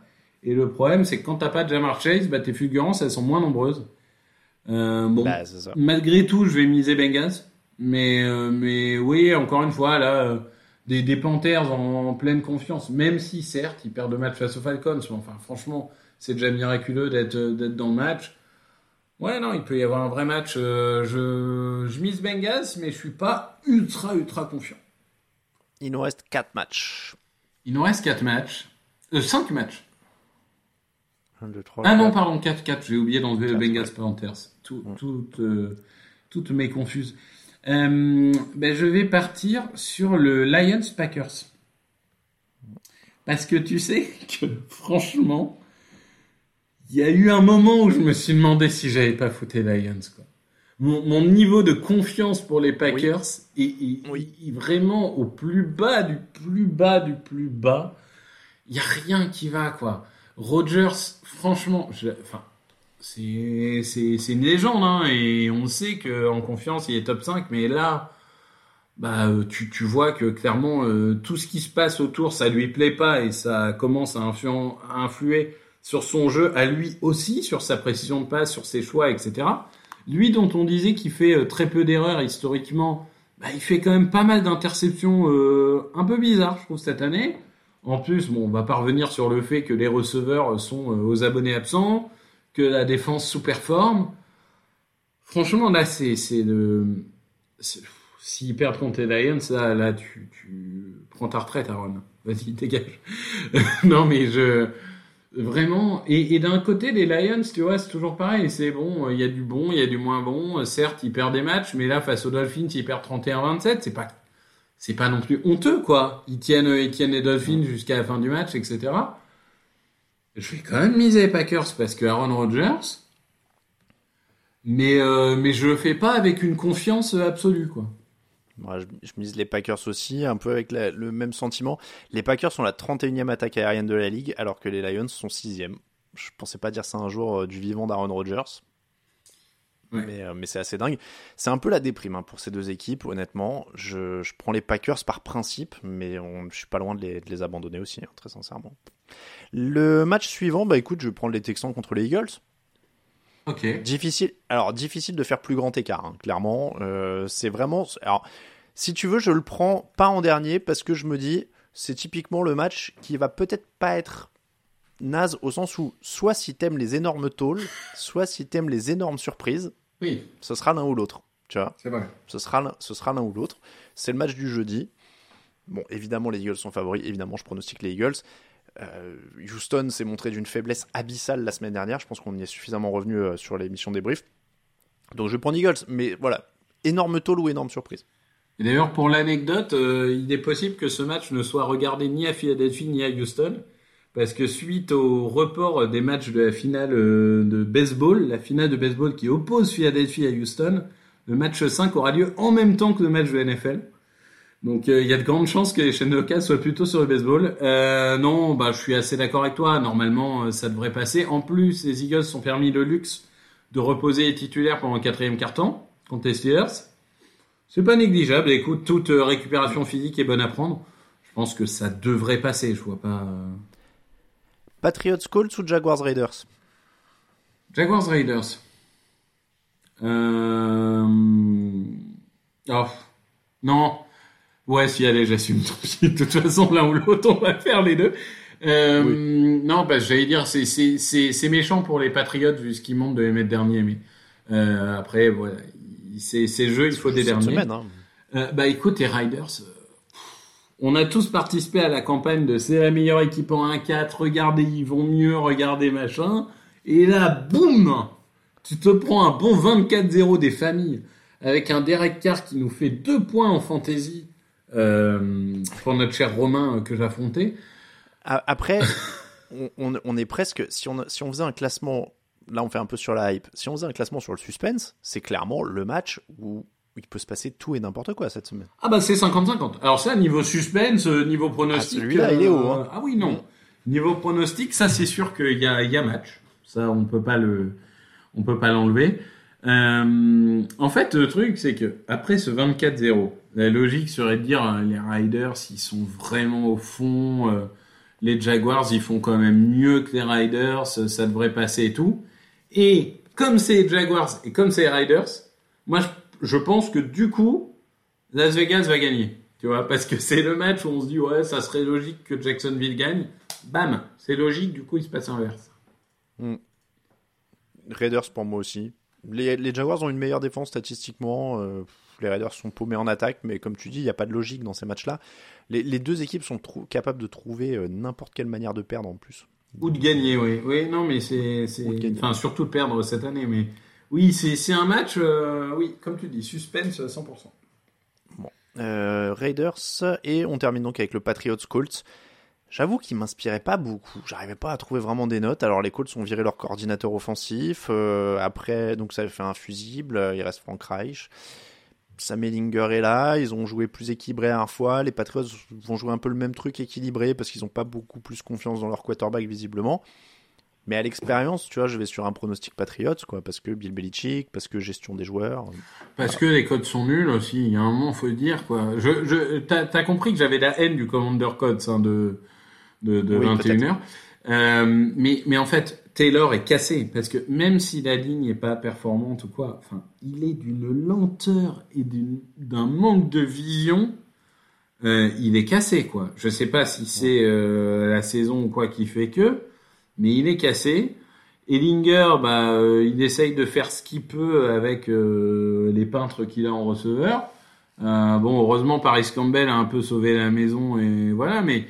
Et le problème, c'est que quand t'as pas de Jamar Chase, bah, tes fulgurances, elles sont moins nombreuses. Euh, bon, Bah, malgré tout, je vais miser Bengals. Mais, euh, mais oui, encore une fois, là, euh, des, des Panthers en, en pleine confiance. Même si, certes, ils perdent le match face aux Falcons. Mais enfin, franchement, c'est déjà miraculeux d'être d'être dans le match. Ouais, non, il peut y avoir un vrai match. Euh, je, je mise Bengals, mais je suis pas ultra, ultra confiant. Il nous reste 4 matchs. Il nous reste 4 matchs. Euh, 5 matchs. 1, 2, 3, Ah non, pardon, 4, 4. J'ai oublié d'enlever le Bengals ouais. Panthers. Tout, toutes, euh, toutes mes confuses. Euh, ben, je vais partir sur le Lions Packers. Parce que tu sais que, franchement, il y a eu un moment où je me suis demandé si j'avais pas fouté Lions, quoi. Mon, mon niveau de confiance pour les Packers est, est- Oui. est vraiment au plus bas du plus bas du plus bas. Il y a rien qui va, quoi. Rogers, franchement, je- enfin, c'est une légende, hein, et on sait que en confiance il est top 5, mais là, bah euh, tu tu vois que clairement euh, tout ce qui se passe autour, ça lui plaît pas et ça commence à, à influer sur son jeu, à lui aussi, sur sa précision de passe, sur ses choix, etc. Lui dont on disait qu'il fait euh, très peu d'erreurs historiquement, bah, il fait quand même pas mal d'interceptions un peu bizarres, je trouve, cette année. En plus, bon, on va pas revenir sur le fait que les receveurs sont aux abonnés absents, que la défense sous-performe. Franchement, là, c'est, le, s'ils perdent contre les Lions, là, là, tu, tu prends ta retraite, Aaron. Vas-y, dégage. non, mais je, vraiment, et, et d'un côté, les Lions, tu vois, c'est toujours pareil. C'est bon, il y a du bon, il y a du moins bon. Certes, ils perdent des matchs, mais là, face aux Dolphins, ils perdent 31-27. C'est pas, c'est pas non plus honteux, quoi. Ils tiennent, ils tiennent les Dolphins jusqu'à la fin du match, etc. Je vais quand même miser les Packers parce que Aaron Rodgers. Mais, euh, mais je le fais pas avec une confiance absolue, quoi. Moi, je, mise les Packers aussi, un peu avec le même sentiment. Les Packers sont la 31e attaque aérienne de la ligue, alors que les Lions sont 6e. Je pensais pas dire ça un jour euh, du vivant d'Aaron Rodgers. Ouais. Mais, euh, mais c'est assez dingue. C'est un peu la déprime hein, pour ces deux équipes, honnêtement. Je, je prends les Packers par principe, mais on, je suis pas loin de les, de les abandonner aussi, hein, très sincèrement. Le match suivant, bah écoute, je vais prendre les Texans contre les Eagles. Ok. Difficile. Alors difficile de faire plus grand écart, hein, clairement. Euh, c'est vraiment. Alors, si tu veux, je le prends pas en dernier parce que je me dis, c'est typiquement le match qui va peut-être pas être naze au sens où soit si t'aimes les énormes tôles, soit si t'aimes les énormes surprises, Oui, ce sera l'un ou l'autre. Tu vois c'est vrai. ce sera, l'un- ce sera l'un ou l'autre. C'est le match du jeudi. Bon, évidemment, les Eagles sont favoris. Évidemment, je pronostique les Eagles. Euh, Houston s'est montré d'une faiblesse abyssale la semaine dernière. Je pense qu'on y est suffisamment revenu euh, sur l'émission débrief. Donc, je prends Eagles. Mais voilà, énorme tôle ou énorme surprise. Et d'ailleurs, pour l'anecdote, euh, il est possible que ce match ne soit regardé ni à Philadelphie ni à Houston, parce que suite au report des matchs de la finale euh, de baseball, la finale de baseball qui oppose Philadelphie à Houston, le match 5 aura lieu en même temps que le match de NFL. Donc euh, il y a de grandes chances que les chaînes locales soient plutôt sur le baseball. Euh, non, bah je suis assez d'accord avec toi. Normalement, ça devrait passer. En plus, les Eagles sont permis le luxe de reposer les titulaires pendant le quatrième quart-temps contre les Steelers. C'est pas négligeable. Écoute, toute récupération physique est bonne à prendre. Je pense que ça devrait passer. Je vois pas. Patriots Colts ou Jaguars Raiders? Jaguars Raiders. Euh... Oh. Non. Ouais, si, allez, j'assume. De toute façon, l'un ou l'autre, on va faire les deux. Euh, Non, bah, j'allais dire, c'est, méchant pour les Patriots vu ce qu'ils montrent de les mettre derniers, mais euh, après, voilà, c'est, c'est jeu, il faut des derniers. semaine, hein. Euh, bah écoute, les Riders, euh, on a tous participé à la campagne de c'est la meilleure équipe en 1-4, regardez, ils vont mieux, regardez machin. Et là, boum Tu te prends un bon 24-0 des familles avec un Derek Carr qui nous fait deux points en fantasy euh, pour notre cher Romain euh, que j'affrontais. Après, on est presque. Si on, si on faisait un classement. Là, on fait un peu sur la hype. Si on faisait un classement sur le suspense, c'est clairement le match où il peut se passer tout et n'importe quoi cette semaine. Ah bah c'est 50-50. Alors ça, niveau suspense, euh, niveau pronostic... Ah, celui-là, il est haut, hein. Ah oui, non. Niveau pronostic, ça c'est sûr qu'il y a, il y a match. Ça, on peut pas le... On peut pas l'enlever. Euh, en fait, le truc, c'est que après ce 24-0, la logique serait de dire euh, les Riders, ils sont vraiment au fond. euh, les Jaguars, ils font quand même mieux que les Riders. Ça, ça devrait passer et tout. Et comme c'est les Jaguars et comme c'est les Riders, moi, je, je pense que du coup, Las Vegas va gagner. Tu vois, parce que c'est le match où on se dit, ouais, ça serait logique que Jacksonville gagne. Bam, c'est logique, du coup, il se passe l'inverse. Raiders pour moi aussi. Les, les Jaguars ont une meilleure défense statistiquement. euh, les Raiders sont paumés en attaque, mais comme tu dis, il n'y a pas de logique dans ces matchs-là. Les, les deux équipes sont capables de trouver euh, n'importe quelle manière de perdre en plus. Ou de gagner, oui. Oui, non, mais c'est. Enfin, surtout de perdre cette année, mais. Oui, c'est un match, euh, oui, comme tu dis, suspense à 100%. Euh, Raiders et on termine donc avec le Patriots Colts. J'avoue qu'ils m'inspiraient pas beaucoup. J'arrivais pas à trouver vraiment des notes. Alors les Colts ont viré leur coordinateur offensif. euh, après, donc ça fait un fusible. Il reste Frank Reich. Sam Ellinger est là. Ils ont joué plus équilibré la dernière fois. Les Patriots vont jouer un peu le même truc équilibré parce qu'ils ont pas beaucoup plus confiance dans leur quarterback visiblement. Mais à l'expérience, tu vois, je vais sur un pronostic Patriots, quoi, parce que Bill Belichick, parce que gestion des joueurs. Parce que les codes sont nuls aussi, il y a un moment, faut le dire, quoi. Je, je, t'as, t'as compris que j'avais la haine du Commander Codes, hein, de, de, de Oui, 21h. Euh, mais, mais en fait, Taylor est cassé, parce que même si la ligne n'est pas performante ou quoi, enfin, il est d'une lenteur et d'une- d'un manque de vision, euh, il est cassé, quoi. Je sais pas si c'est euh, la saison ou quoi qui fait que, mais il est cassé. Ellinger, bah, euh, il essaye de faire ce qu'il peut avec euh, les peintres qu'il a en receveur. Euh, bon, heureusement, Paris Campbell a un peu sauvé la maison et voilà, mais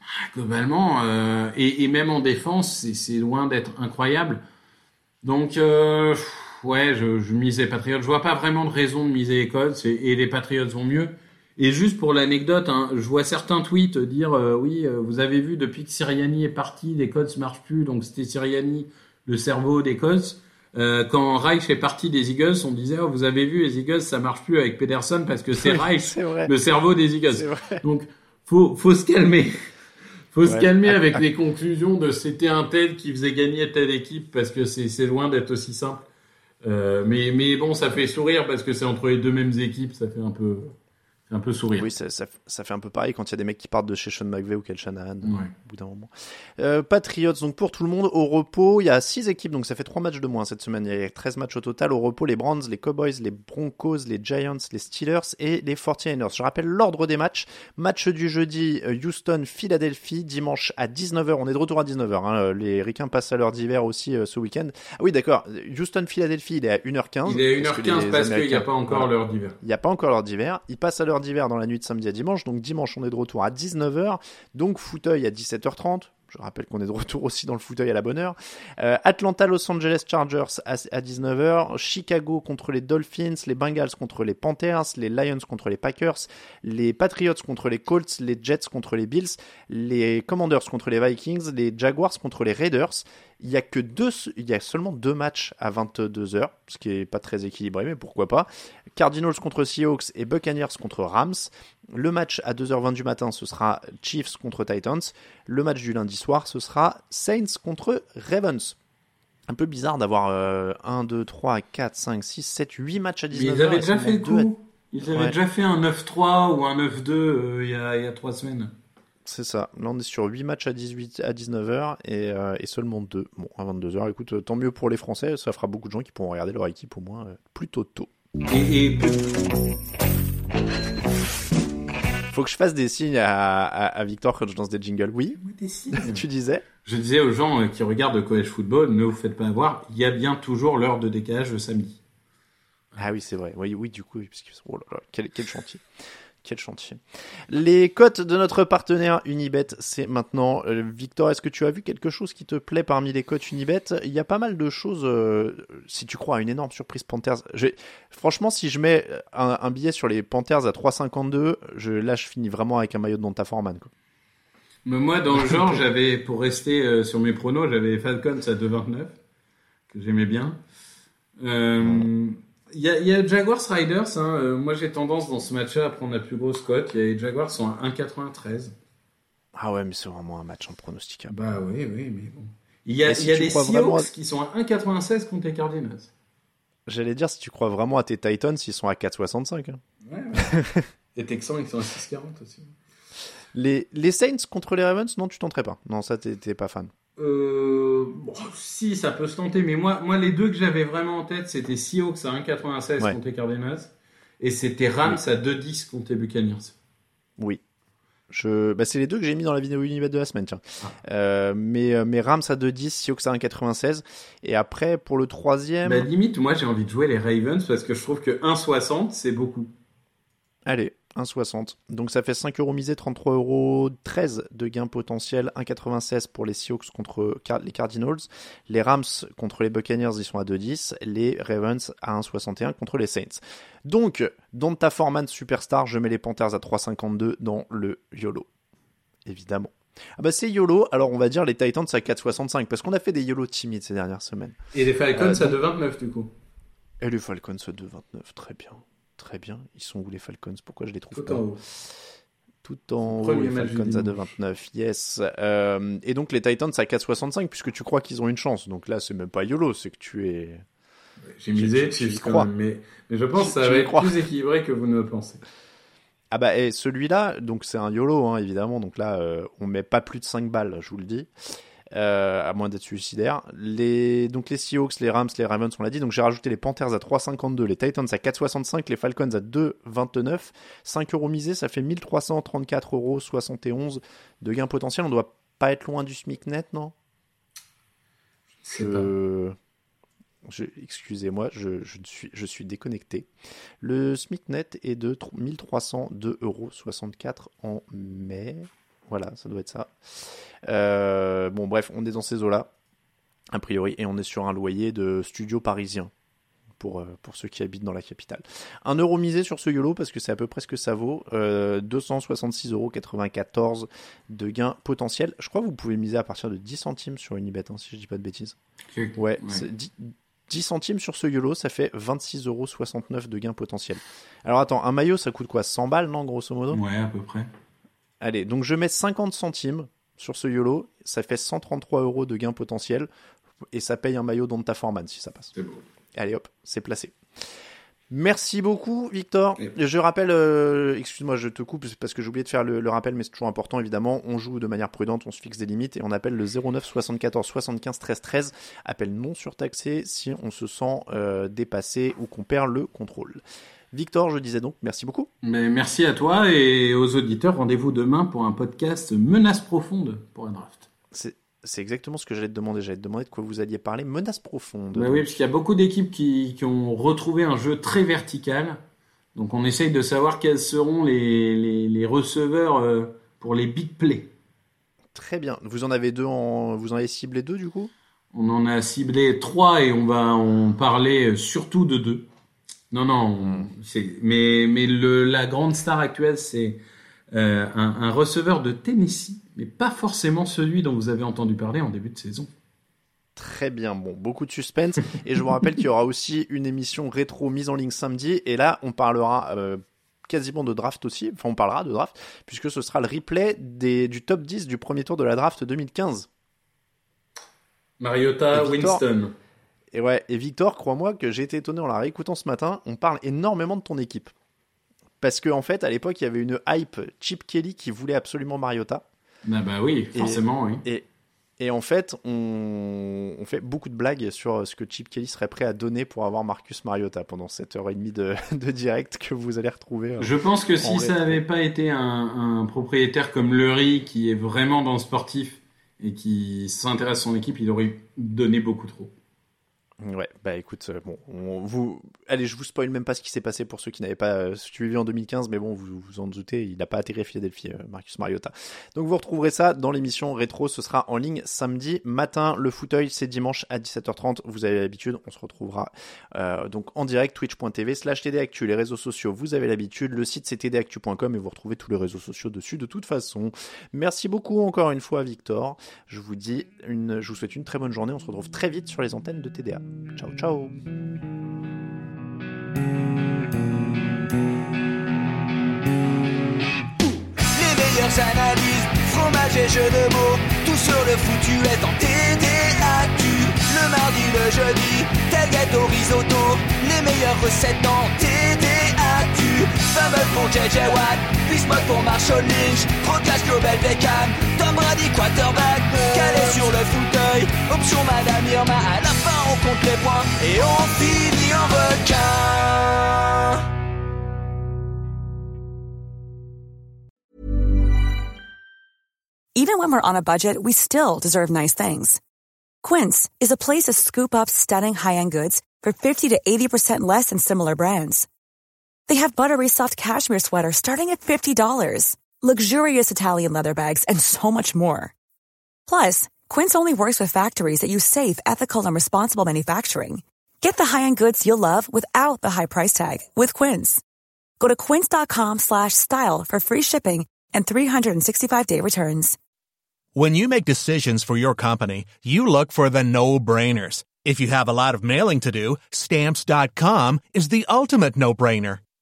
ah, globalement, et, même en défense, c'est- loin d'être incroyable. Donc, ouais, je, je misais Patriots. Je vois pas vraiment de raison de miser Colts et, et les Patriots vont mieux. Et juste pour l'anecdote, hein, je vois certains tweets dire euh, oui, euh, vous avez vu depuis que Siriani est parti, les Colts marchent plus, donc c'était Siriani le cerveau des Colts. Euh, quand Reich est parti des Eagles, on disait oh, vous avez vu les Eagles ça marche plus avec Pederson parce que c'est Reich le cerveau des Eagles. Donc faut faut se calmer. Faut se calmer avec les conclusions de c'était un tel qui faisait gagner telle équipe parce que c'est c'est loin d'être aussi simple. Mais mais bon ça fait sourire parce que c'est entre les deux mêmes équipes, ça fait un peu un peu sourire. Oui, ça, ça, ça fait un peu pareil quand il y a des mecs qui partent de chez Sean McVay ou Kel Shanahan Ouais. au bout d'un moment. Euh, Patriots, donc pour tout le monde, au repos, il y a 6 équipes, donc ça fait 3 matchs de moins cette semaine. Il y a 13 matchs au total. Au repos, les Browns, les Cowboys, les Broncos, les Giants, les Steelers et les 49ers. Je rappelle l'ordre des matchs. Match du jeudi, euh, Houston, Philadelphie, dimanche à 19h. On est de retour à 19h. Hein. Les Ricains passent à l'heure d'hiver aussi euh, ce week-end. Ah oui, d'accord. Houston, Philadelphie, il est à 1h15. Il est à parce que 1h15 les parce qu'il n'y a pas encore l'heure d'hiver. Il n'y a pas encore l'heure d'hiver. Il passe à l'heure d'hiver dans la nuit de samedi à dimanche. Donc dimanche, on est de retour à 19h. Donc fauteuil à 17h30. Je rappelle qu'on est de retour aussi dans le fauteuil à la bonne heure. Euh, Atlanta, Los Angeles Chargers à, à 19h. Chicago contre les Dolphins. Les Bengals contre les Panthers. Les Lions contre les Packers. Les Patriots contre les Colts. Les Jets contre les Bills. Les Commanders contre les Vikings. Les Jaguars contre les Raiders. Il y a que deux, il y a seulement deux matchs à 22h, ce qui est pas très équilibré, mais pourquoi pas. Cardinals contre Seahawks et Buccaneers contre Rams. Le match à 2h20 du matin, ce sera Chiefs contre Titans. Le match du lundi soir, ce sera Saints contre Ravens. Un peu bizarre d'avoir euh, 1, 2, 3, 4, 5, 6, 7, 8 matchs à 19h. Mais ils avaient déjà fait le deux à- coup. Ils avaient Ouais. déjà fait un 9-3 ou un 9-2 euh, il a, il y a 3 semaines. C'est ça. Là, on est sur 8 matchs à 18 à 19h et, euh, et seulement 2. Bon, à 22h. Écoute, euh, tant mieux pour les Français. Ça fera beaucoup de gens qui pourront regarder leur équipe au moins euh, plutôt tôt. Et, et Faut que je fasse des signes à, à, à Victor quand je lance des jingles. Oui, tu disais? Je disais aux gens euh, qui regardent le college football, ne vous faites pas avoir, il y a bien toujours l'heure de décalage de samedi. Ah oui, c'est vrai. Oui, oui, du coup, oui, parce que- oh là là, quel, quel chantier. Quel chantier. Les cotes de notre partenaire Unibet, c'est maintenant. Euh, Victor, est-ce que tu as vu quelque chose qui te plaît parmi les cotes Unibet? Il y a pas mal de choses. euh, si tu crois à une énorme surprise Panthers, franchement, si je mets un, un billet sur les Panthers à 3,52, je, là, je finis vraiment avec un maillot de Donta Foreman. Quoi. Mais moi, dans le genre, j'avais, pour rester euh, sur mes pronos, j'avais Falcons à 2,29, que j'aimais bien. Euh, Il y, a, y a Jaguars Riders. Hein. euh, moi, j'ai tendance dans ce match-là à prendre la plus grosse cote. Il y a les Jaguars sont à 1,93. Ah ouais, mais c'est vraiment un match impronosticable. Bah oui, oui, mais bon. Il y a, si y a des Seahawks vraiment qui sont à 1,96 contre les Cardinals. J'allais dire, si tu crois vraiment à tes Titans, ils sont à 4,65. hein. Ouais, ouais. les Texans, ils sont à 6,40 aussi. Les, les Saints contre les Ravens, non, tu tenterais pas. Non, ça, t'es pas fan. Euh, bon, si, ça peut se tenter, mais moi, moi les deux que j'avais vraiment en tête, c'était Seahawks à 1,96 Ouais. contre Cardinals et c'était Rams à 2,10 contre les Buccaneers. Oui. Je... Bah, c'est les deux que j'ai mis dans la vidéo Unibet de la semaine, tiens. Ah. Euh, mais, euh, mais Rams à 2,10, Seahawks à 1,96. Et après, pour le troisième... Bah, limite, moi j'ai envie de jouer les Ravens parce que je trouve que 1,60 c'est beaucoup. Allez, 1,60. Donc ça fait 5 euros misés, 33 euros 13 de gain potentiel, 1,96 pour les Seahawks contre les Cardinals. Les Rams contre les Buccaneers, ils sont à 2,10. Les Ravens à 1,61 contre les Saints. Donc, dans ta Foreman Superstar, je mets les Panthers à 3,52 dans le YOLO. Évidemment. Ah bah c'est YOLO, alors on va dire les Titans à 4,65 parce qu'on a fait des YOLO timides ces dernières semaines. Et les Falcons Euh, à donc- 2,29 du coup. Et les Falcons à 2,29, très bien. Très bien. Ils sont où les Falcons? Pourquoi je les trouve Tout pas en haut. Tout en haut, les Falcons à dimanche. 2,29. Yes. Euh, et donc les Titans à 4,65 puisque tu crois qu'ils ont une chance. Donc là, c'est même pas YOLO, c'est que tu es. J'ai misé tu- y crois. même, mais, mais je pense que ça va être crois. plus équilibré que vous ne le pensez. Ah bah et celui-là, donc c'est un YOLO hein, évidemment. Donc là, euh, on met pas plus de 5 balles, je vous le dis. Euh, à moins d'être suicidaire. Les, donc les Seahawks, les Rams, les Ravens, on l'a dit. Donc j'ai rajouté les Panthers à 3,52, les Titans à 4,65, les Falcons à 2,29. 5 euros misés, ça fait 1334 euros 71 de gain potentiel. On doit pas être loin du SMIC net, non? C'est je... je- Excusez-moi, je, je, suis, je suis déconnecté. Le SMIC net est de 1302,64 euros en mai. Voilà, ça doit être ça. Euh, bon, bref, on est dans ces eaux-là, a priori, et on est sur un loyer de studio parisien. Pour, euh, pour ceux qui habitent dans la capitale. Un euro misé sur ce YOLO parce que c'est à peu près ce que ça vaut. Euh, 266,94 euros de gain potentiel. Je crois que vous pouvez miser à partir de 10 centimes sur Unibet, hein, si je dis pas de bêtises. Ouais, Ouais. c'est 10, 10 centimes sur ce YOLO, ça fait 26,69 euros de gain potentiel. Alors attends, un maillot, ça coûte quoi? 100 balles, non, grosso modo? Ouais, à peu près. Allez, donc je mets 50 centimes sur ce YOLO, ça fait 133 euros de gain potentiel, et ça paye un maillot Donta Foreman si ça passe. C'est beau. Allez hop, c'est placé. Merci beaucoup, Victor. Je rappelle, euh, excuse-moi, je te coupe parce que j'ai oublié de faire le, le rappel, mais c'est toujours important, évidemment. On joue de manière prudente, on se fixe des limites et on appelle le 09 74 75 13 13. Appel non surtaxé si on se sent euh, dépassé ou qu'on perd le contrôle. Victor, je disais donc, merci beaucoup. Mais merci à toi et aux auditeurs. Rendez-vous demain pour un podcast Menace profonde pour un draft. C'est c'est exactement ce que j'allais te demander. J'allais te demander de quoi vous alliez parler. Menace profonde. Bah oui, parce qu'il y a beaucoup d'équipes qui, qui, ont retrouvé un jeu très vertical. Donc on essaye de savoir quels seront les, les, les receveurs euh, pour les big plays. Très bien. Vous en avez deux en... Vous en avez ciblé deux du coup? On en a ciblé trois et on va en parler surtout de deux. Non, non, c'est mais, mais le, la grande star actuelle, c'est euh, un, un receveur de Tennessee mais pas forcément celui dont vous avez entendu parler en début de saison. Très bien, bon, beaucoup de suspense. Et je vous rappelle qu'il y aura aussi une émission rétro mise en ligne samedi. Et là, on parlera euh, quasiment de draft aussi. Enfin, on parlera de draft, puisque ce sera le replay des, du top 10 du premier tour de la draft 2015. Mariota Winston. Et ouais, et Victor, crois-moi que j'ai été étonné en la réécoutant ce matin. On parle énormément de ton équipe. Parce qu'en en fait, à l'époque, il y avait une hype Chip Kelly qui voulait absolument Mariota. Ah bah oui, forcément, et, oui. Et, et, en fait, on, on, fait beaucoup de blagues sur ce que Chip Kelly serait prêt à donner pour avoir Marcus Mariota pendant cette heure et demie de, de direct que vous allez retrouver. Je pense que si ça n'avait pas été un, un, propriétaire comme Lurie qui est vraiment dans le sportif et qui s'intéresse à son équipe, il aurait donné beaucoup trop. Ouais, bah écoute, euh, bon, on, vous, allez, je vous spoil même pas ce qui s'est passé pour ceux qui n'avaient pas euh, suivi en 2015, mais bon, vous vous en doutez, il n'a pas atterri Philadelphie, euh, Marcus Mariota. Donc vous retrouverez ça dans l'émission rétro, ce sera en ligne samedi matin. Le fauteuil, c'est dimanche à 17h30. Vous avez l'habitude, on se retrouvera donc en direct twitch.tv slash tdactu, les réseaux sociaux, vous avez l'habitude, le site c'est tdactu.com et vous retrouvez tous les réseaux sociaux dessus de toute façon. Merci beaucoup encore une fois, Victor. Je vous dis une, je vous souhaite une très bonne journée. On se retrouve très vite sur les antennes de TDA. Ciao, ciao. Les meilleures analyses, fromage et jeux de mots, tout sur le foutu est en TDAQ. Le mardi, le jeudi, tel gâteau risotto, les meilleures recettes en TDAQ. Pour JJ Watt, Bismuth pour Marshall Lynch, Global Beckham, Tom Brady quarterback, calé sur le fauteuil, option Madame Irma, à la fin on compte les points et on finit en requin. Even when we're on a budget, we still deserve nice things. Quince is a place to scoop up stunning high-end goods for 50 to 80% less than similar brands. They have buttery soft cashmere sweaters starting at $50, luxurious Italian leather bags, and so much more. Plus, Quince only works with factories that use safe, ethical, and responsible manufacturing. Get the high-end goods you'll love without the high price tag with Quince. Go to quince.com/style for free shipping and 365-day returns. When you make decisions for your company, you look for the no-brainers. If you have a lot of mailing to do, stamps.com is the ultimate no-brainer.